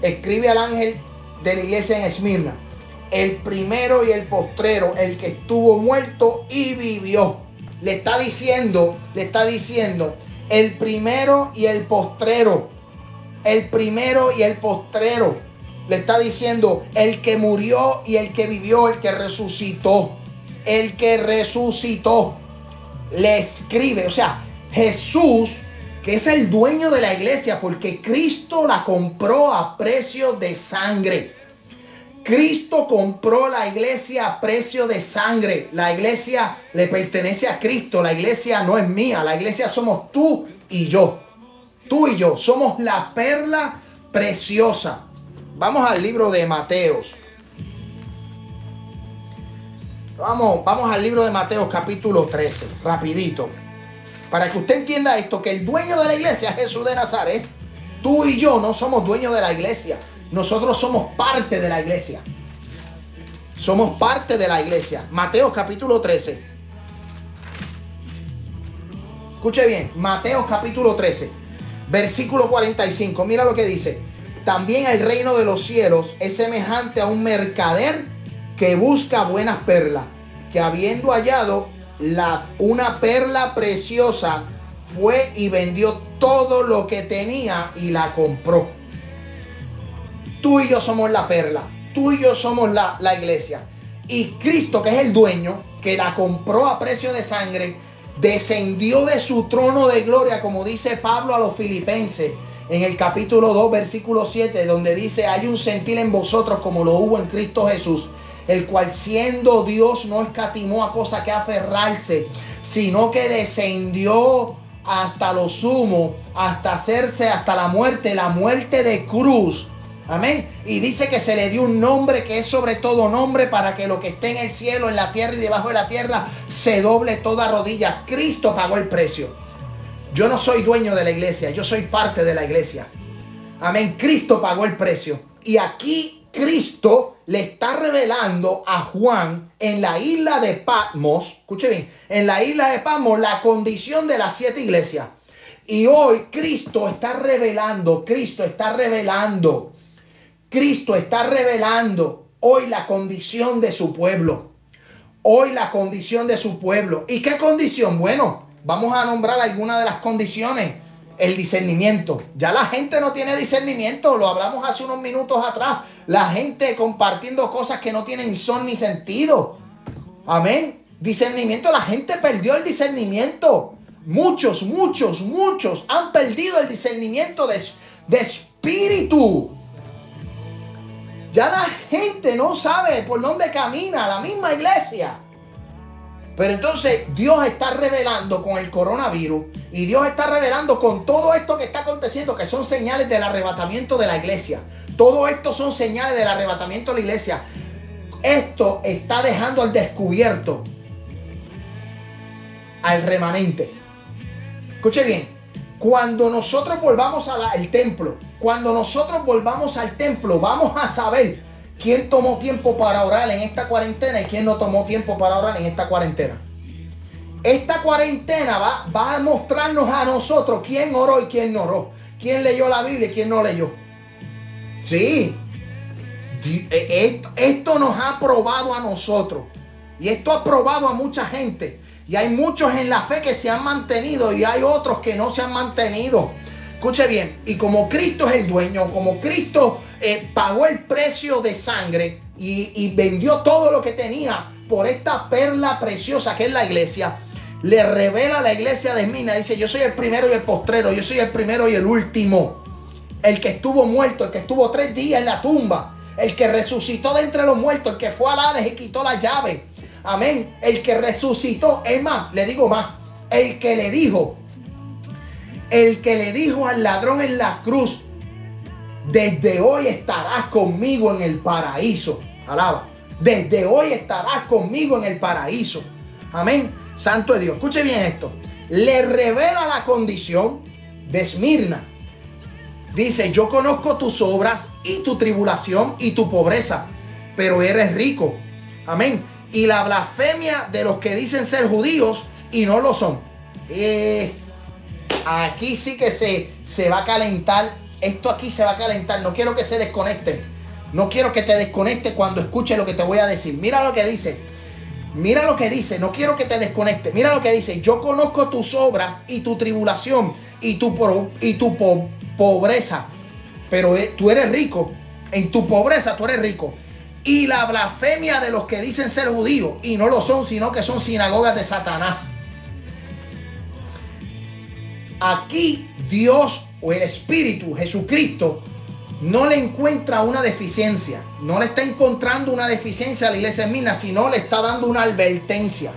Escribe al ángel de la iglesia en Esmirna. El primero y el postrero, el que estuvo muerto y vivió. Le está diciendo, le está diciendo, el primero y el postrero. El primero y el postrero. Le está diciendo, el que murió y el que vivió, el que resucitó el que resucitó, le escribe, o sea, Jesús, que es el dueño de la iglesia, porque Cristo la compró a precio de sangre. Cristo compró la iglesia a precio de sangre. La iglesia le pertenece a Cristo. La iglesia no es mía. La iglesia somos tú y yo. Tú y yo somos la perla preciosa. Vamos al libro de Mateos. Vamos, vamos al libro de Mateo capítulo 13, rapidito. Para que usted entienda esto, que el dueño de la iglesia es Jesús de Nazaret. Tú y yo no somos dueños de la iglesia. Nosotros somos parte de la iglesia. Somos parte de la iglesia. Mateo capítulo 13. Escuche bien, Mateo capítulo 13, versículo 45. Mira lo que dice. También el reino de los cielos es semejante a un mercader que busca buenas perlas, que habiendo hallado la, una perla preciosa, fue y vendió todo lo que tenía y la compró. Tú y yo somos la perla, tú y yo somos la, la iglesia. Y Cristo, que es el dueño, que la compró a precio de sangre, descendió de su trono de gloria, como dice Pablo a los filipenses en el capítulo 2, versículo 7, donde dice, hay un sentir en vosotros como lo hubo en Cristo Jesús el cual siendo Dios no escatimó a cosa que aferrarse, sino que descendió hasta lo sumo, hasta hacerse hasta la muerte, la muerte de cruz. Amén. Y dice que se le dio un nombre que es sobre todo nombre para que lo que esté en el cielo, en la tierra y debajo de la tierra se doble toda rodilla. Cristo pagó el precio. Yo no soy dueño de la iglesia, yo soy parte de la iglesia. Amén. Cristo pagó el precio. Y aquí Cristo le está revelando a Juan en la isla de Patmos, escuche bien, en la isla de Patmos la condición de las siete iglesias. Y hoy Cristo está revelando, Cristo está revelando, Cristo está revelando hoy la condición de su pueblo. Hoy la condición de su pueblo. ¿Y qué condición? Bueno, vamos a nombrar algunas de las condiciones. El discernimiento. Ya la gente no tiene discernimiento, lo hablamos hace unos minutos atrás. La gente compartiendo cosas que no tienen son ni sentido. Amén. Discernimiento, la gente perdió el discernimiento. Muchos, muchos, muchos han perdido el discernimiento de, de espíritu. Ya la gente no sabe por dónde camina la misma iglesia. Pero entonces Dios está revelando con el coronavirus y Dios está revelando con todo esto que está aconteciendo, que son señales del arrebatamiento de la iglesia. Todo esto son señales del arrebatamiento de la iglesia. Esto está dejando al descubierto al remanente. Escuche bien, cuando nosotros volvamos al templo, cuando nosotros volvamos al templo, vamos a saber quién tomó tiempo para orar en esta cuarentena y quién no tomó tiempo para orar en esta cuarentena. Esta cuarentena va, a mostrarnos a nosotros quién oró y quién no oró, quién leyó la Biblia y quién no leyó. Sí, e, esto nos ha probado a nosotros y esto ha probado a mucha gente y hay muchos en la fe que se han mantenido y hay otros que no se han mantenido. Escuche bien, y como Cristo es el dueño, como Cristo eh, pagó el precio de sangre y, vendió todo lo que tenía por esta perla preciosa que es la iglesia, le revela a la iglesia de Mina, dice, yo soy el primero y el postrero, yo soy el primero y el último, el que estuvo muerto, el que estuvo tres días en la tumba, el que resucitó de entre los muertos, el que fue a Hades y quitó la llave, Amén. El que resucitó, es más, le digo más, el que le dijo, el que le dijo al ladrón en la cruz, desde hoy estarás conmigo en el paraíso. Alaba. Desde hoy estarás conmigo en el paraíso. Amén. Santo de Dios. Escuche bien esto. Le revela la condición de Esmirna. Dice, yo conozco tus obras y tu tribulación y tu pobreza, pero eres rico. Amén y la blasfemia de los que dicen ser judíos y no lo son. Eh, aquí sí que se, se va a calentar. Esto aquí se va a calentar. No quiero que se desconecten. No quiero que te desconecte cuando escuche lo que te voy a decir. Mira lo que dice. Mira lo que dice. No quiero que te desconecte. Mira lo que dice. Yo conozco tus obras y tu tribulación y tu, y tu pobreza. Pero eh, tú eres rico. En tu pobreza tú eres rico y la blasfemia de los que dicen ser judíos y no lo son, sino que son sinagogas de Satanás. Aquí Dios o el Espíritu, Jesucristo, no le encuentra una deficiencia, no le está encontrando una deficiencia a la iglesia de Mina, sino le está dando una advertencia.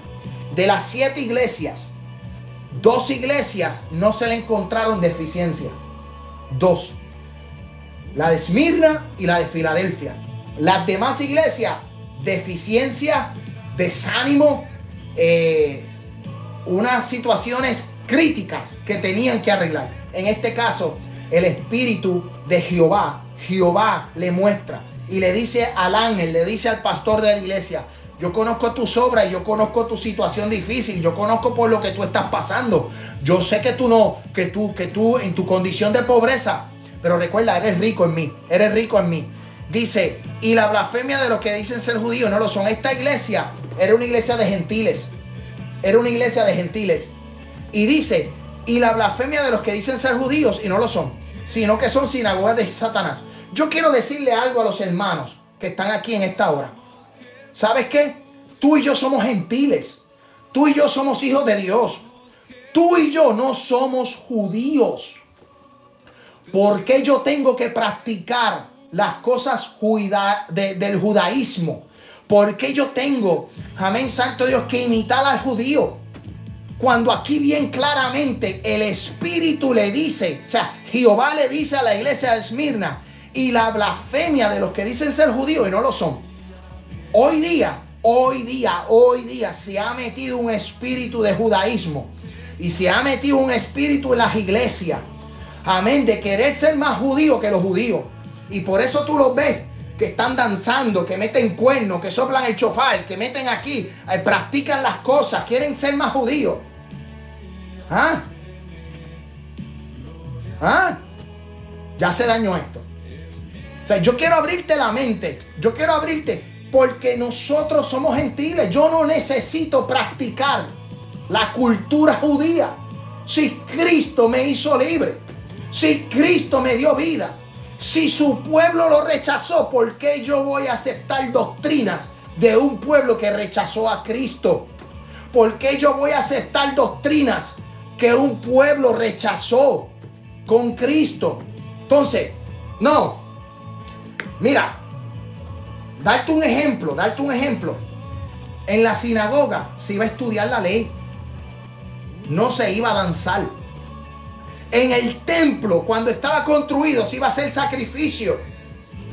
De las siete iglesias, dos iglesias no se le encontraron deficiencia. Dos. La de Esmirna y la de Filadelfia. Las demás iglesias, deficiencia, desánimo, eh, unas situaciones críticas que tenían que arreglar. En este caso, el Espíritu de Jehová, Jehová le muestra y le dice al ángel, le dice al pastor de la iglesia, yo conozco tus obras, yo conozco tu situación difícil, yo conozco por lo que tú estás pasando. Yo sé que tú no, que tú, que tú en tu condición de pobreza, pero recuerda, eres rico en mí, eres rico en mí. Dice, y la blasfemia de los que dicen ser judíos no lo son. Esta iglesia era una iglesia de gentiles. Era una iglesia de gentiles. Y dice, y la blasfemia de los que dicen ser judíos y no lo son, sino que son sinagogas de Satanás. Yo quiero decirle algo a los hermanos que están aquí en esta hora. ¿Sabes qué? Tú y yo somos gentiles. Tú y yo somos hijos de Dios. Tú y yo no somos judíos. ¿Por qué yo tengo que practicar las cosas del judaísmo. Porque yo tengo, amén, santo Dios, que imitar al judío? Cuando aquí bien claramente el Espíritu le dice, o sea, Jehová le dice a la iglesia de Esmirna y la blasfemia de los que dicen ser judíos y no lo son. Hoy día, hoy día, hoy día se ha metido un espíritu de judaísmo y se ha metido un espíritu en las iglesias. Amén, de querer ser más judío que los judíos. Y por eso tú los ves que están danzando, que meten cuernos, que soplan el chofar, que meten aquí, eh, practican las cosas, quieren ser más judíos. ¿Ah? ¿Ah? Ya se dañó esto. O sea, yo quiero abrirte la mente. Yo quiero abrirte porque nosotros somos gentiles. Yo no necesito practicar la cultura judía. Si Cristo me hizo libre. Si Cristo me dio vida. Si su pueblo lo rechazó, ¿por qué yo voy a aceptar doctrinas de un pueblo que rechazó a Cristo? ¿Por qué yo voy a aceptar doctrinas que un pueblo rechazó con Cristo? Entonces, no. Mira, darte un ejemplo, darte un ejemplo. En la sinagoga se iba a estudiar la ley. No se iba a danzar. En el templo, cuando estaba construido, se iba a hacer sacrificio.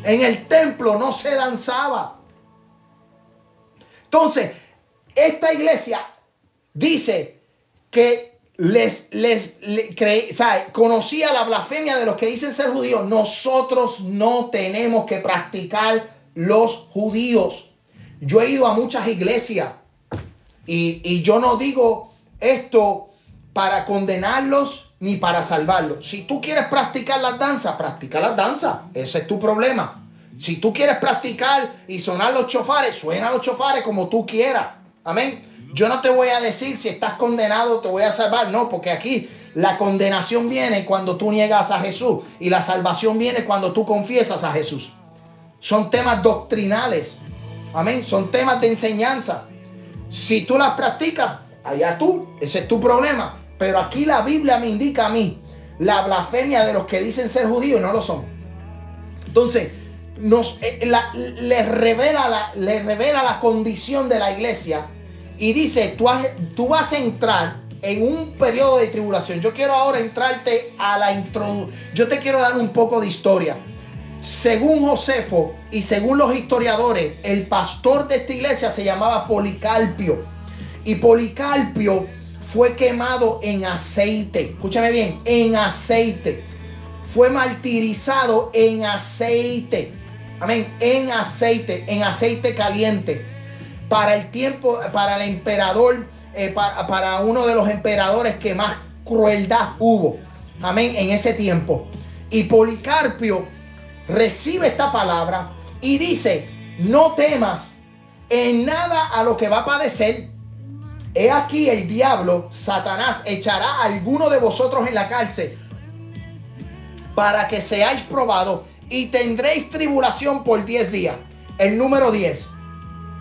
En el templo no se danzaba. Entonces, esta iglesia dice que les, les, conocía la blasfemia de los que dicen ser judíos. Nosotros no tenemos que practicar los judíos. Yo he ido a muchas iglesias y, y yo no digo esto para condenarlos ni para salvarlos. Si tú quieres practicar las danzas, practica las danzas. Ese es tu problema. Si tú quieres practicar y sonar los chofares, suena los chofares como tú quieras. Amén. Yo no te voy a decir si estás condenado, te voy a salvar. No, porque aquí la condenación viene cuando tú niegas a Jesús y la salvación viene cuando tú confiesas a Jesús. Son temas doctrinales. Amén. Son temas de enseñanza. Si tú las practicas, allá tú, ese es tu problema. Pero aquí la Biblia me indica a mí la blasfemia de los que dicen ser judíos no lo son. Entonces, nos, eh, les, revela la, revela la condición de la iglesia y dice, tú, tú vas a entrar en un periodo de tribulación. Yo quiero ahora entrarte a la introducción. Yo te quiero dar un poco de historia. Según Josefo y según los historiadores, el pastor de esta iglesia se llamaba Policarpio. Y Policarpio fue quemado en aceite. Escúchame bien, en aceite. Fue martirizado en aceite. Amén, en aceite, en aceite caliente para el tiempo, para el emperador, eh, para, uno de los emperadores que más crueldad hubo. Amén, en ese tiempo. Y Policarpio recibe esta palabra y dice, no temas en nada a lo que va a padecer. He aquí el diablo, Satanás, echará a alguno de vosotros en la cárcel para que seáis probados y tendréis tribulación por 10 días. El número 10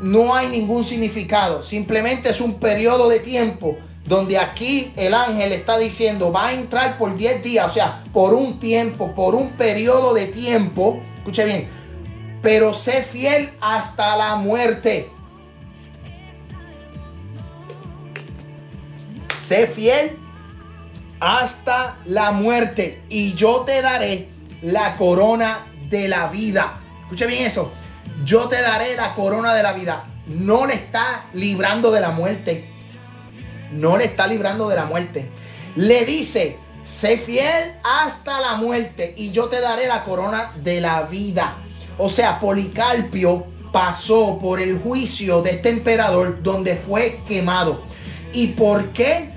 no hay ningún significado. Simplemente es un periodo de tiempo donde aquí el ángel está diciendo va a entrar por 10 días, o sea, por un tiempo, por un periodo de tiempo. Escuche bien, pero sé fiel hasta la muerte. Sé fiel hasta la muerte y yo te daré la corona de la vida. Escuche bien eso yo te daré la corona de la vida. No le está librando de la muerte. No le está librando de la muerte. Le dice, sé fiel hasta la muerte y yo te daré la corona de la vida. O sea, Policarpio pasó por el juicio de este emperador donde fue quemado. ¿Y por qué?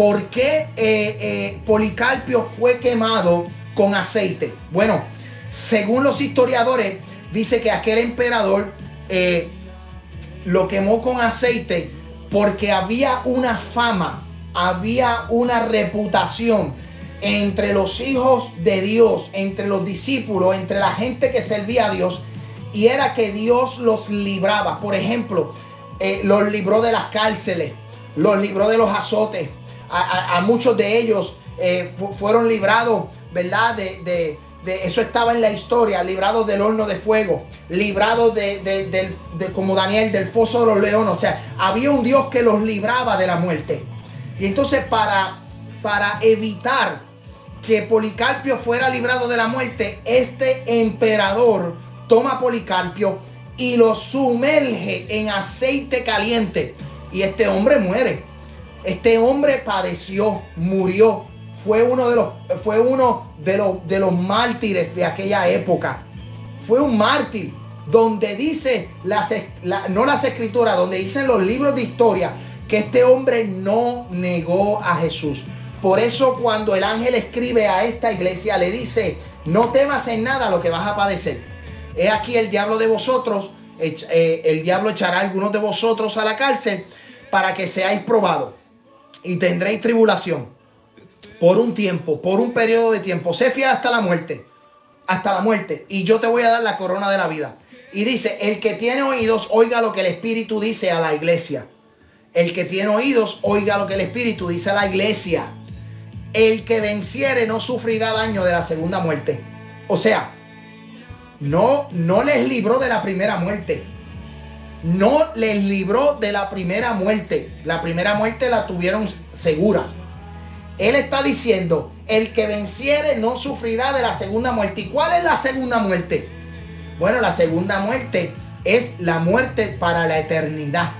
¿Por qué eh, eh, Policarpio fue quemado con aceite? Bueno, según los historiadores, dice que aquel emperador eh, lo quemó con aceite porque había una fama, había una reputación entre los hijos de Dios, entre los discípulos, entre la gente que servía a Dios, y era que Dios los libraba. Por ejemplo, los libró de las cárceles, los libró de los azotes. A, muchos de ellos eh, fueron librados, ¿verdad? de eso estaba en la historia, librados del horno de fuego, librados de, como Daniel del foso de los leones. O sea, había un Dios que los libraba de la muerte. Y entonces para, para evitar que Policarpio fuera librado de la muerte, este emperador toma a Policarpio y lo sumerge en aceite caliente. Y este hombre muere. Este hombre padeció, murió fue uno de los, fue uno de los, de los mártires de aquella época. Fue un mártir donde dice, las, no las escrituras, donde dicen los libros de historia que este hombre no negó a Jesús. Por eso cuando el ángel escribe a esta iglesia le dice, no temas en nada lo que vas a padecer. He aquí el diablo de vosotros, eh, el diablo echará a algunos de vosotros a la cárcel para que seáis probados y tendréis tribulación por un tiempo, por un periodo de tiempo. Sé fiel hasta la muerte, hasta la muerte, y yo te voy a dar la corona de la vida. Y dice, el que tiene oídos, oiga lo que el Espíritu dice a la iglesia. El que tiene oídos, oiga lo que el Espíritu dice a la iglesia. El que venciere no sufrirá daño de la segunda muerte. O sea, no, no les libró de la primera muerte. No les libró de la primera muerte. La primera muerte la tuvieron segura. Él está diciendo, el que venciere no sufrirá de la segunda muerte. ¿Y cuál es la segunda muerte? Bueno, la segunda muerte es la muerte para la eternidad.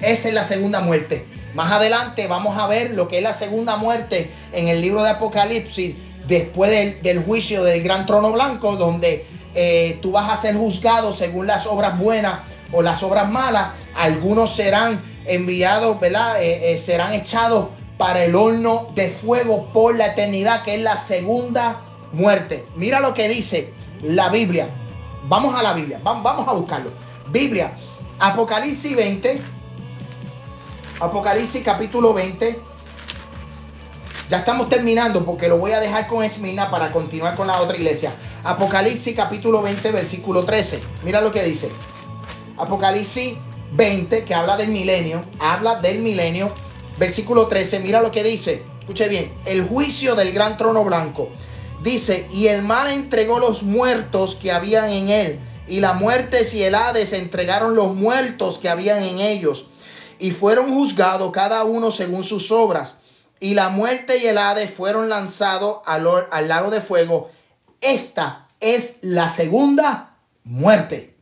Esa es la segunda muerte. Más adelante vamos a ver lo que es la segunda muerte en el libro de Apocalipsis, después del, juicio del gran trono blanco, donde eh, tú vas a ser juzgado según las obras buenas o las obras malas. Algunos serán enviados, ¿verdad? Eh, eh, serán echados para el horno de fuego por la eternidad, que es la segunda muerte. Mira lo que dice la Biblia. Vamos a la Biblia, vamos a buscarlo. Biblia, Apocalipsis 20, Apocalipsis capítulo 20. Ya estamos terminando porque lo voy a dejar con Esmina para continuar con la otra iglesia. Apocalipsis capítulo 20, versículo 13. Mira lo que dice. Apocalipsis 20, que habla del milenio, habla del milenio. Versículo 13, mira lo que dice. Escuche bien, el juicio del gran trono blanco. Dice, y el mal entregó los muertos que habían en él, y la muerte y el Hades entregaron los muertos que habían en ellos y fueron juzgados cada uno según sus obras. Y la muerte y el Hades fueron lanzados al, al lago de fuego. Esta es la segunda muerte.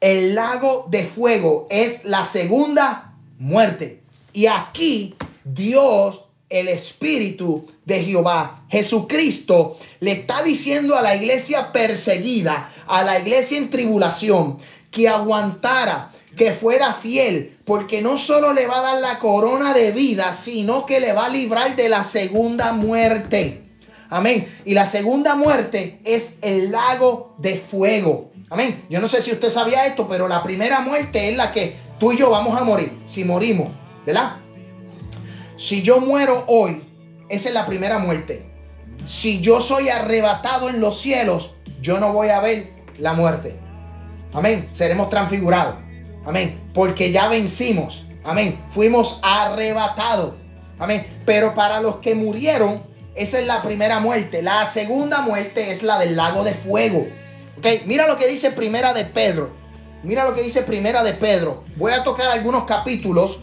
El lago de fuego es la segunda muerte. Y aquí Dios, el Espíritu de Jehová, Jesucristo, le está diciendo a la iglesia perseguida, a la iglesia en tribulación, que aguantara, que fuera fiel, porque no solo le va a dar la corona de vida, sino que le va a librar de la segunda muerte. Amén. Y la segunda muerte es el lago de fuego. Amén. Yo no sé si usted sabía esto, pero la primera muerte es la que tú y yo vamos a morir, si morimos, ¿verdad? Si yo muero hoy, esa es la primera muerte. Si yo soy arrebatado en los cielos, yo no voy a ver la muerte. Amén. Seremos transfigurados. Amén. Porque ya vencimos. Amén. Fuimos arrebatados. Amén. Pero para los que murieron, esa es la primera muerte. La segunda muerte es la del lago de fuego. Ok, mira lo que dice Primera de Pedro. Mira lo que dice Primera de Pedro. Voy a tocar algunos capítulos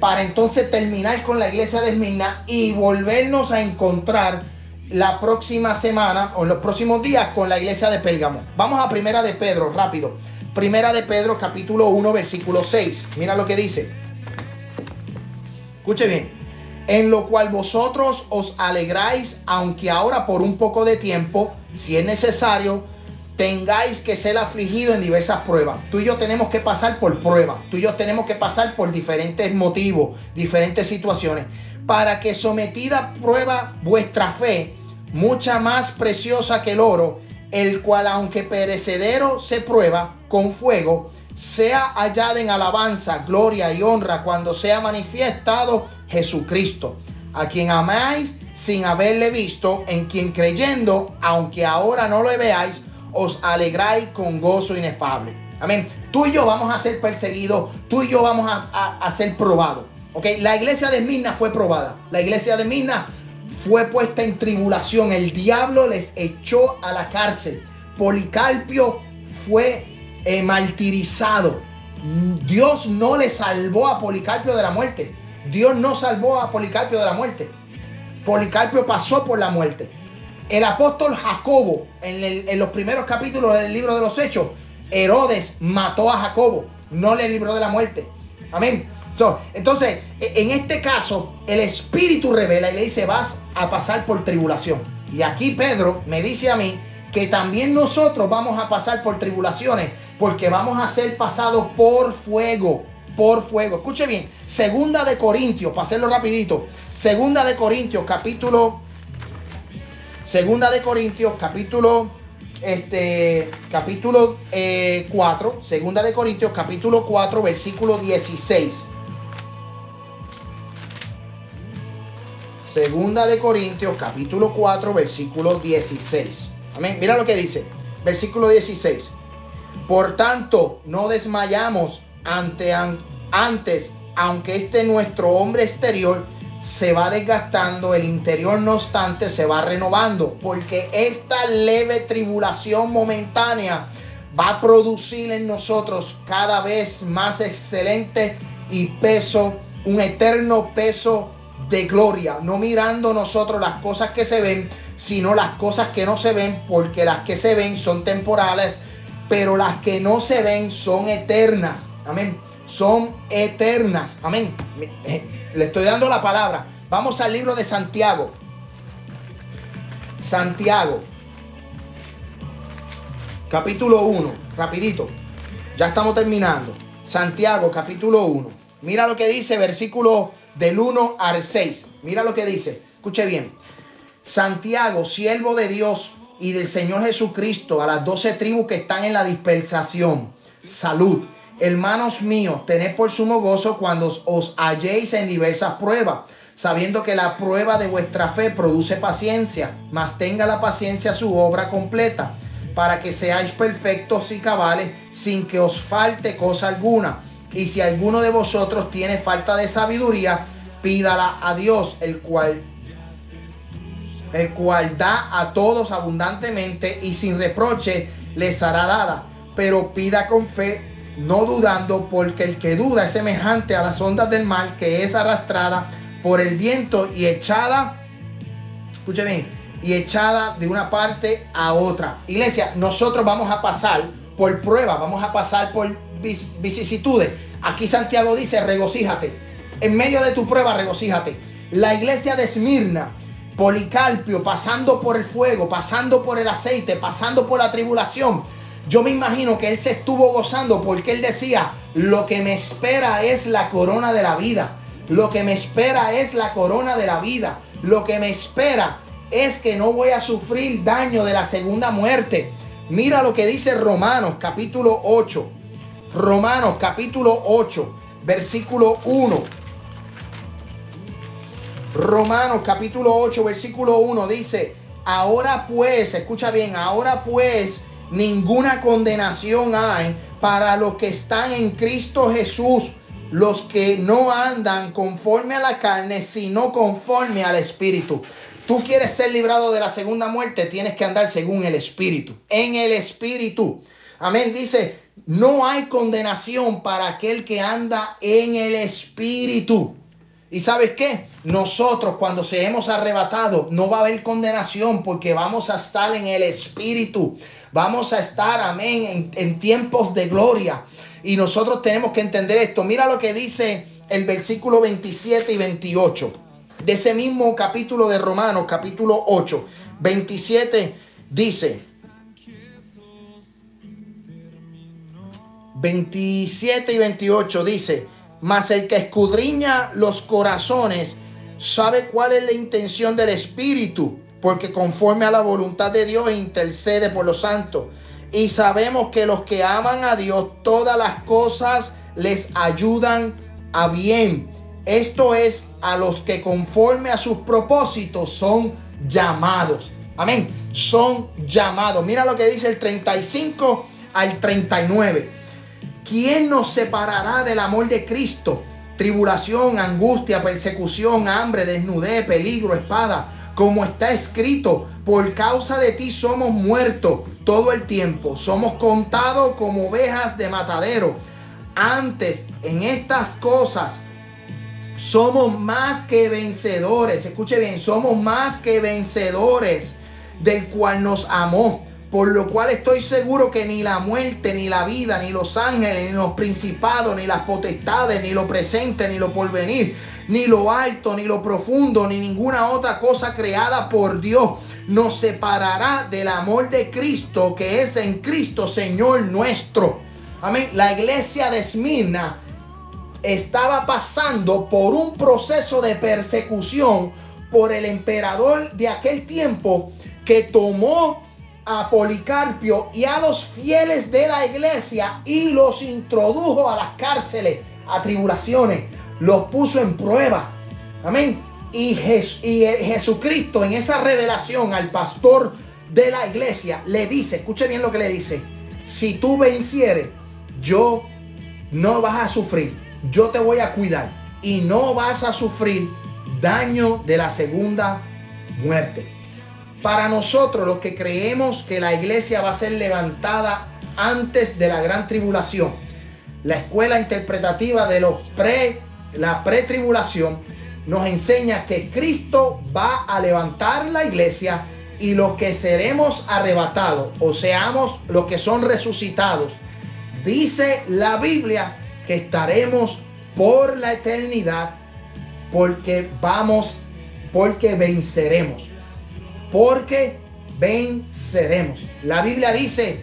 para entonces terminar con la iglesia de Esmirna y volvernos a encontrar la próxima semana o en los próximos días con la iglesia de Pérgamo. Vamos a Primera de Pedro, rápido. Primera de Pedro capítulo 1 versículo 6. Mira lo que dice. Escuche bien. En lo cual vosotros os alegráis, aunque ahora por un poco de tiempo, si es necesario, tengáis que ser afligidos en diversas pruebas. Tú y yo tenemos que pasar por pruebas. Tú y yo tenemos que pasar por diferentes motivos, diferentes situaciones. Para que sometida prueba vuestra fe, mucha más preciosa que el oro, el cual aunque perecedero se prueba, con fuego, sea hallada en alabanza, gloria y honra cuando sea manifestado Jesucristo, a quien amáis sin haberle visto, en quien creyendo, aunque ahora no lo veáis, os alegráis con gozo inefable. Amén. Tú y yo vamos a ser perseguidos, tú y yo vamos a, ser probados. ¿ok? La iglesia de Mirna fue probada. La iglesia de Mirna fue puesta en tribulación. El diablo les echó a la cárcel. Policarpio fue eh, martirizado. Dios no le salvó a Policarpio de la muerte. Dios no salvó a Policarpio de la muerte. Policarpio pasó por la muerte. El apóstol Jacobo, en, los primeros capítulos del libro de los Hechos, Herodes mató a Jacobo, no le libró de la muerte. Amén. entonces, e, en este caso, el Espíritu revela y le dice, vas a pasar por tribulación. Y aquí Pedro me dice a mí que también nosotros vamos a pasar por tribulaciones porque vamos a ser pasados por fuego. por fuego. Escuche bien, segunda de Corintios, para hacerlo rapidito. Segunda de Corintios, capítulo Segunda de Corintios, capítulo este capítulo 4, eh, segunda de Corintios, capítulo 4, versículo 16. Segunda de Corintios, capítulo 4, versículo 16. Amén. Mira lo que dice. Versículo 16. Por tanto, no desmayamos ante, antes, aunque este nuestro hombre exterior se va desgastando, el interior no obstante se va renovando, porque esta leve tribulación momentánea va a producir en nosotros cada vez más excelente y peso, un eterno peso de gloria, no mirando nosotros las cosas que se ven, sino las cosas que no se ven, porque las que se ven son temporales, pero las que no se ven son eternas. Amén. Son eternas. Amén. Le estoy dando la palabra. Vamos al libro de Santiago. Santiago. Capítulo 1. Rapidito. Ya estamos terminando. Santiago, capítulo 1. Mira lo que dice, versículo del 1 al 6. Mira lo que dice. Escuche bien. Santiago, siervo de Dios y del Señor Jesucristo, a las doce tribus que están en la dispersación. Salud. Hermanos míos, tened por sumo gozo cuando os halléis en diversas pruebas, sabiendo que la prueba de vuestra fe produce paciencia, mas tenga la paciencia su obra completa, para que seáis perfectos y cabales, sin que os falte cosa alguna. Y si alguno de vosotros tiene falta de sabiduría, pídala a Dios, el cual el cual da a todos abundantemente y sin reproche les hará dada. Pero pida con fe, no dudando, porque el que duda es semejante a las ondas del mar que es arrastrada por el viento y echada, escuche bien, y echada de una parte a otra. Iglesia, nosotros vamos a pasar por pruebas, vamos a pasar por vicisitudes. Aquí Santiago dice, regocíjate. En medio de tu prueba, regocíjate. La iglesia de Esmirna, Policarpio, pasando por el fuego, pasando por el aceite, pasando por la tribulación. Yo me imagino que él se estuvo gozando porque él decía, lo que me espera es la corona de la vida. Lo que me espera es la corona de la vida. Lo que me espera es que no voy a sufrir daño de la segunda muerte. Mira lo que dice Romanos capítulo 8. Romanos capítulo 8, versículo 1. Romanos capítulo 8, versículo 1 dice, ahora pues, escucha bien, ahora pues ninguna condenación hay para los que están en Cristo Jesús, los que no andan conforme a la carne, sino conforme al Espíritu. Tú quieres ser librado de la segunda muerte, tienes que andar según el Espíritu, en el Espíritu. Amén. Dice, no hay condenación para aquel que anda en el Espíritu. ¿Y sabes qué? Nosotros cuando seamos arrebatados no va a haber condenación porque vamos a estar en el Espíritu. Vamos a estar, amén, en, tiempos de gloria. Y nosotros tenemos que entender esto. Mira lo que dice el versículo 27 y 28 de ese mismo capítulo de Romanos, capítulo 8. 27 dice, 27 y 28 dice, mas el que escudriña los corazones sabe cuál es la intención del Espíritu, porque conforme a la voluntad de Dios intercede por los santos. Y sabemos que los que aman a Dios, todas las cosas les ayudan a bien. Esto es a los que conforme a sus propósitos son llamados. Amén. Son llamados. Mira lo que dice el 35 al 39. ¿Quién nos separará del amor de Cristo? Tribulación, angustia, persecución, hambre, desnudez, peligro, espada. Como está escrito, por causa de ti somos muertos todo el tiempo. Somos contados como ovejas de matadero. Antes, en estas cosas, somos más que vencedores. Escuche bien, somos más que vencedores del cual nos amó por lo cual estoy seguro que ni la muerte, ni la vida, ni los ángeles, ni los principados, ni las potestades, ni lo presente, ni lo porvenir, ni lo alto, ni lo profundo, ni ninguna otra cosa creada por Dios nos separará del amor de Cristo que es en Cristo Señor nuestro. Amén. La iglesia de Esmirna estaba pasando por un proceso de persecución por el emperador de aquel tiempo que tomó a Policarpio y a los fieles de la iglesia y los introdujo a las cárceles, a tribulaciones, los puso en prueba. Amén. Y, y Jesucristo en esa revelación al pastor de la iglesia le dice, escuche bien lo que le dice, si tú vencieres, yo no vas a sufrir, yo te voy a cuidar y no vas a sufrir daño de la segunda muerte. Para nosotros los que creemos que la iglesia va a ser levantada antes de la gran tribulación, la escuela interpretativa de los pre, la pretribulación nos enseña que Cristo va a levantar la iglesia y los que seremos arrebatados o seamos los que son resucitados, dice la Biblia que estaremos por la eternidad porque vamos, porque venceremos, porque venceremos. La Biblia dice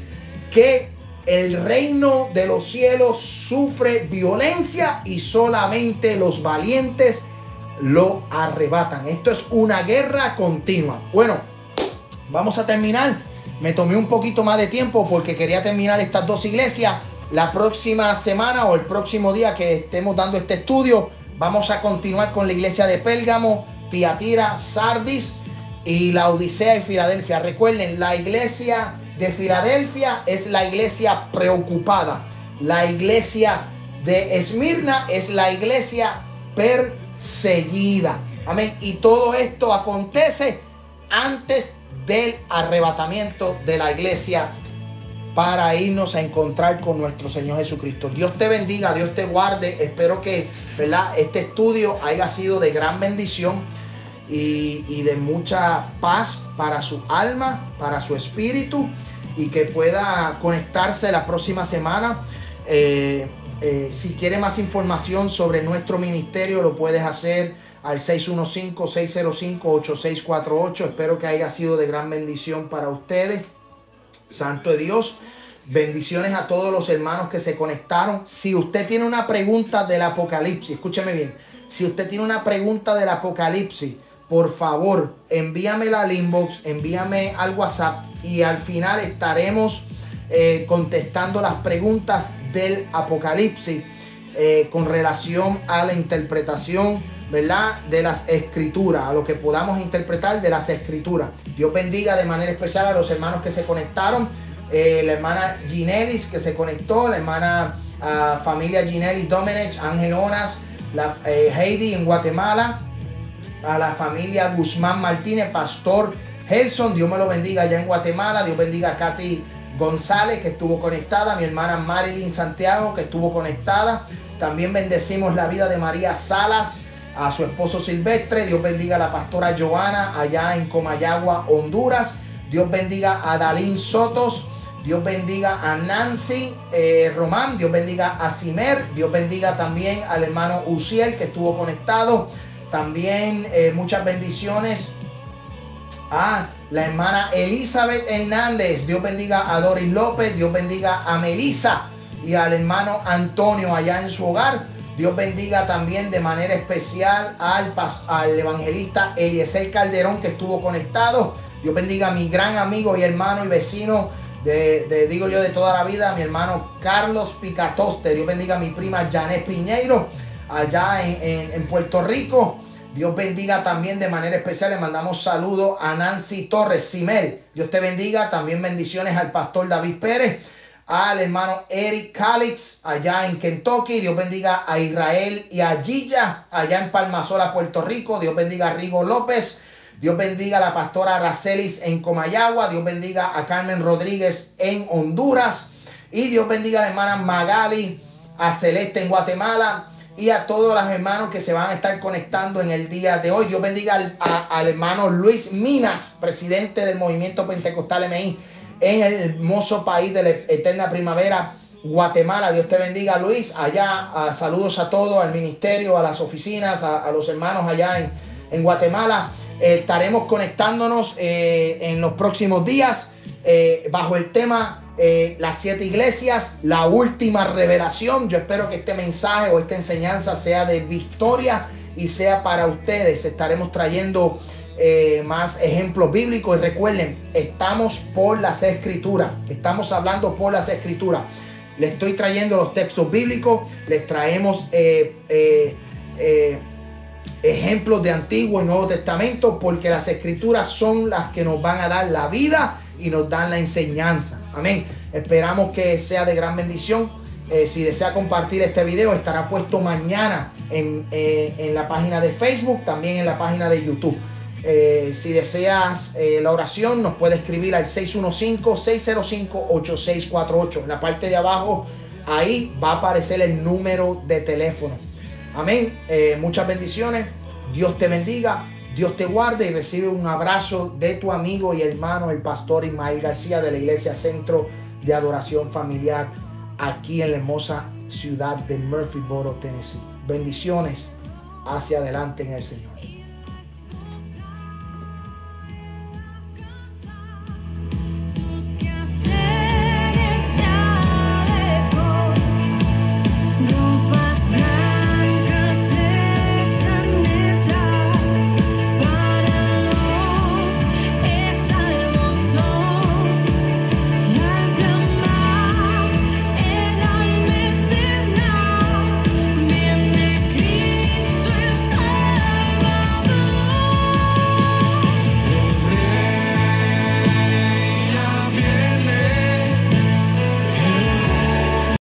que el reino de los cielos sufre violencia y solamente los valientes lo arrebatan. Esto es una guerra continua. Bueno, vamos a terminar. Me tomé un poquito más de tiempo porque quería terminar estas dos iglesias. La próxima semana o el próximo día que estemos dando este estudio, vamos a continuar con la iglesia de Pérgamo, Tiatira, Sardis y la Odisea y Filadelfia. Recuerden, la iglesia de Filadelfia es la iglesia preocupada. La iglesia de Esmirna es la iglesia perseguida. Amén. Y todo esto acontece antes del arrebatamiento de la iglesia para irnos a encontrar con nuestro Señor Jesucristo. Dios te bendiga, Dios te guarde. Espero que ¿verdad? este estudio haya sido de gran bendición y, de mucha paz para su alma, para su espíritu y que pueda conectarse la próxima semana. Eh, eh, si quiere más información sobre nuestro ministerio, lo puedes hacer al 615-605-8648. Espero que haya sido de gran bendición para ustedes. Santo de Dios. Bendiciones a todos los hermanos que se conectaron. Si usted tiene una pregunta del Apocalipsis, escúcheme bien. Si usted tiene una pregunta del Apocalipsis, por favor, envíamela al inbox, envíame al WhatsApp y al final estaremos eh, contestando las preguntas del Apocalipsis eh, con relación a la interpretación, ¿verdad? De las escrituras, a lo que podamos interpretar de las escrituras. Dios bendiga de manera especial a los hermanos que se conectaron, eh, la hermana Ginelis que se conectó, la hermana ah, familia Ginelis Domenech, Ángel Onas, la, Heidi en Guatemala, a la familia Guzmán Martínez, Pastor Gelson, Dios me lo bendiga allá en Guatemala, Dios bendiga a Katy González que estuvo conectada, mi hermana Marilyn Santiago que estuvo conectada, también bendecimos la vida de María Salas, a su esposo Silvestre, Dios bendiga a la pastora Joana allá en Comayagua, Honduras, Dios bendiga a Dalín Sotos, Dios bendiga a Nancy eh, Román, Dios bendiga a Simer, Dios bendiga también al hermano Uciel que estuvo conectado. También eh, muchas bendiciones a la hermana Elizabeth Hernández. Dios bendiga a Doris López. Dios bendiga a Melissa y al hermano Antonio allá en su hogar. Dios bendiga también de manera especial al, al evangelista Eliezer Calderón que estuvo conectado. Dios bendiga a mi gran amigo y hermano y vecino de, digo yo, de toda la vida, mi hermano Carlos Picatoste. Dios bendiga a mi prima Janet Piñeiro allá en, Puerto Rico. Dios bendiga también de manera especial. Le mandamos saludos a Nancy Torres, Simel. Dios te bendiga. También bendiciones al pastor David Pérez, al hermano Eric Calix, allá en Kentucky. Dios bendiga a Israel y a Gilla, allá en Palmasola, Puerto Rico. Dios bendiga a Rigo López. Dios bendiga a la pastora Aracelis en Comayagua. Dios bendiga a Carmen Rodríguez en Honduras. Y Dios bendiga a la hermana Magali, a Celeste en Guatemala y a todos los hermanos que se van a estar conectando en el día de hoy. Dios bendiga al, hermano Luis Minas, presidente del movimiento pentecostal MI en el hermoso país de la eterna primavera, Guatemala. Dios te bendiga, Luis. Allá, saludos a todos, al ministerio, a las oficinas, a, los hermanos allá en, Guatemala. estaremos conectándonos eh, en los próximos días eh, bajo el tema eh, las siete iglesias, la última revelación. Yo espero que este mensaje o esta enseñanza sea de victoria y sea para ustedes. Estaremos trayendo eh, más ejemplos bíblicos y recuerden, estamos por las escrituras, estamos hablando por las escrituras. Les estoy trayendo los textos bíblicos, les traemos eh, ejemplos de Antiguo y Nuevo Testamento porque las escrituras son las que nos van a dar la vida y nos dan la enseñanza. Amén. Esperamos que sea de gran bendición. Eh, si desea compartir este video, estará puesto mañana en, eh, la página de Facebook, también en la página de YouTube. Eh, si deseas la oración, nos puede escribir al 615-605-8648. En la parte de abajo, ahí va a aparecer el número de teléfono. Amén. muchas bendiciones. Dios te bendiga. Dios te guarde y recibe un abrazo de tu amigo y hermano, el pastor Ismael García de la Iglesia Centro de Adoración Familiar aquí en la hermosa ciudad de Murphyboro, Tennessee. Bendiciones hacia adelante en el Señor.